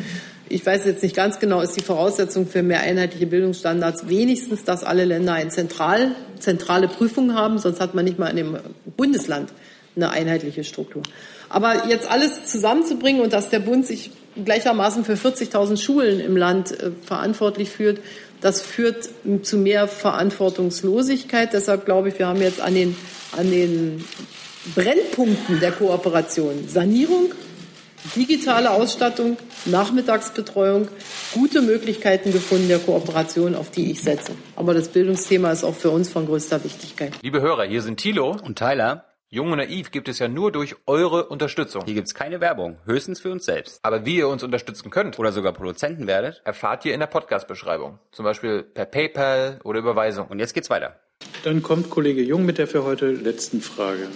ich weiß jetzt nicht ganz genau, ist die Voraussetzung für mehr einheitliche Bildungsstandards wenigstens, dass alle Länder eine zentral, zentrale Prüfung haben, sonst hat man nicht mal in dem Bundesland eine einheitliche Struktur. Aber jetzt alles zusammenzubringen und dass der Bund sich gleichermaßen für 40.000 Schulen im Land äh, verantwortlich fühlt, das führt zu mehr Verantwortungslosigkeit. Deshalb glaube ich, wir haben jetzt an den, an den Brennpunkten der Kooperation Sanierung, digitale Ausstattung, Nachmittagsbetreuung, gute Möglichkeiten gefunden der Kooperation, auf die ich setze. Aber das Bildungsthema ist auch für uns von größter Wichtigkeit. Liebe Hörer, hier sind Thilo und Tyler. Jung und Naiv gibt es ja nur durch eure Unterstützung. Hier gibt es keine Werbung, höchstens für uns selbst. Aber wie ihr uns unterstützen könnt oder sogar Produzenten werdet, erfahrt ihr in der Podcast-Beschreibung. Zum Beispiel per PayPal oder Überweisung. Und jetzt geht's weiter. Dann kommt Kollege Jung mit der für heute letzten Frage.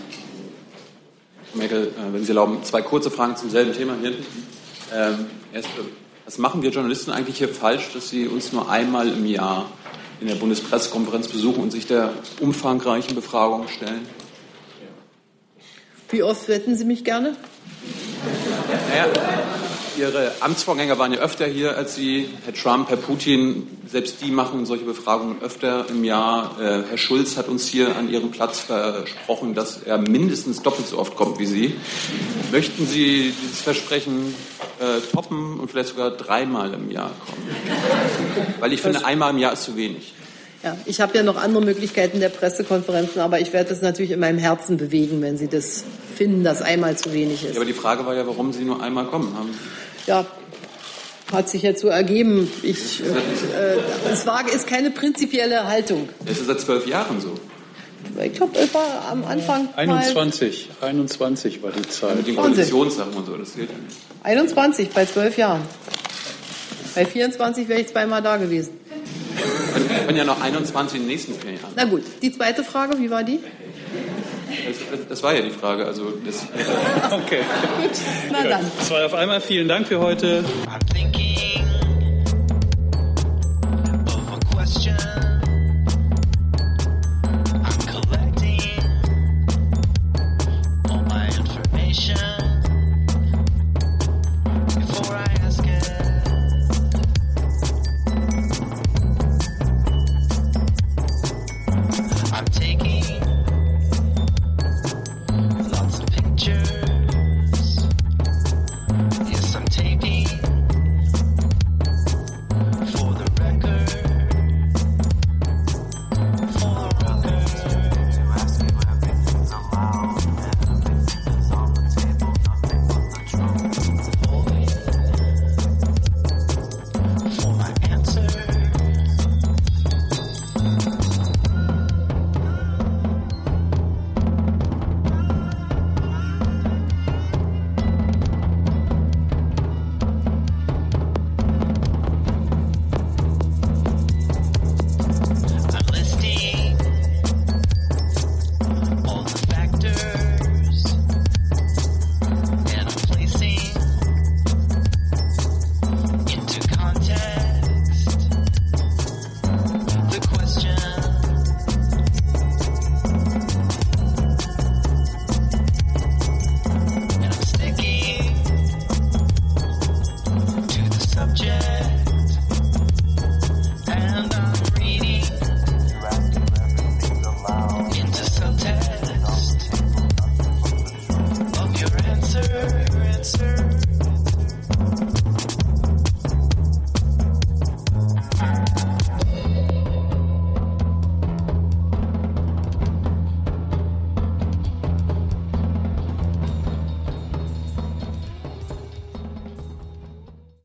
Frau Merkel, äh, wenn Sie erlauben, zwei kurze Fragen zum selben Thema hier hinten. Ähm, erst, was machen wir Journalisten eigentlich hier falsch, dass Sie uns nur einmal im Jahr in der Bundespressekonferenz besuchen und sich der umfangreichen Befragung stellen? Wie oft hätten Sie mich gerne? Naja, Ihre Amtsvorgänger waren ja öfter hier als Sie. Herr Trump, Herr Putin, selbst die machen solche Befragungen öfter im Jahr. Äh, Herr Schulz hat uns hier an Ihrem Platz versprochen, dass er mindestens doppelt so oft kommt wie Sie. Möchten Sie dieses Versprechen äh, toppen und vielleicht sogar dreimal im Jahr kommen? Weil ich finde, einmal im Jahr ist zu wenig. Ja, ich habe ja noch andere Möglichkeiten der Pressekonferenzen, aber ich werde das natürlich in meinem Herzen bewegen, wenn Sie das finden, dass einmal zu wenig ist. Ja, aber die Frage war ja, warum Sie nur einmal kommen haben. Ja, hat sich jetzt so ergeben. Ich, äh, es war, ist keine prinzipielle Haltung. Das ist seit zwölf Jahren so. Ich glaube, es war am Anfang. 21, 21 war die Zeit. Mit den Koalitionssachen und so, das gilt ja nicht. 21 bei zwölf Jahren. Bei 24 wäre ich zweimal da gewesen. Wir können ja noch 21 in den nächsten vier Jahren. Na gut, die zweite Frage, wie war die? Das, das war ja die Frage. Also das, Okay. Na dann. Das war auf einmal. Vielen Dank für heute. I'm thinking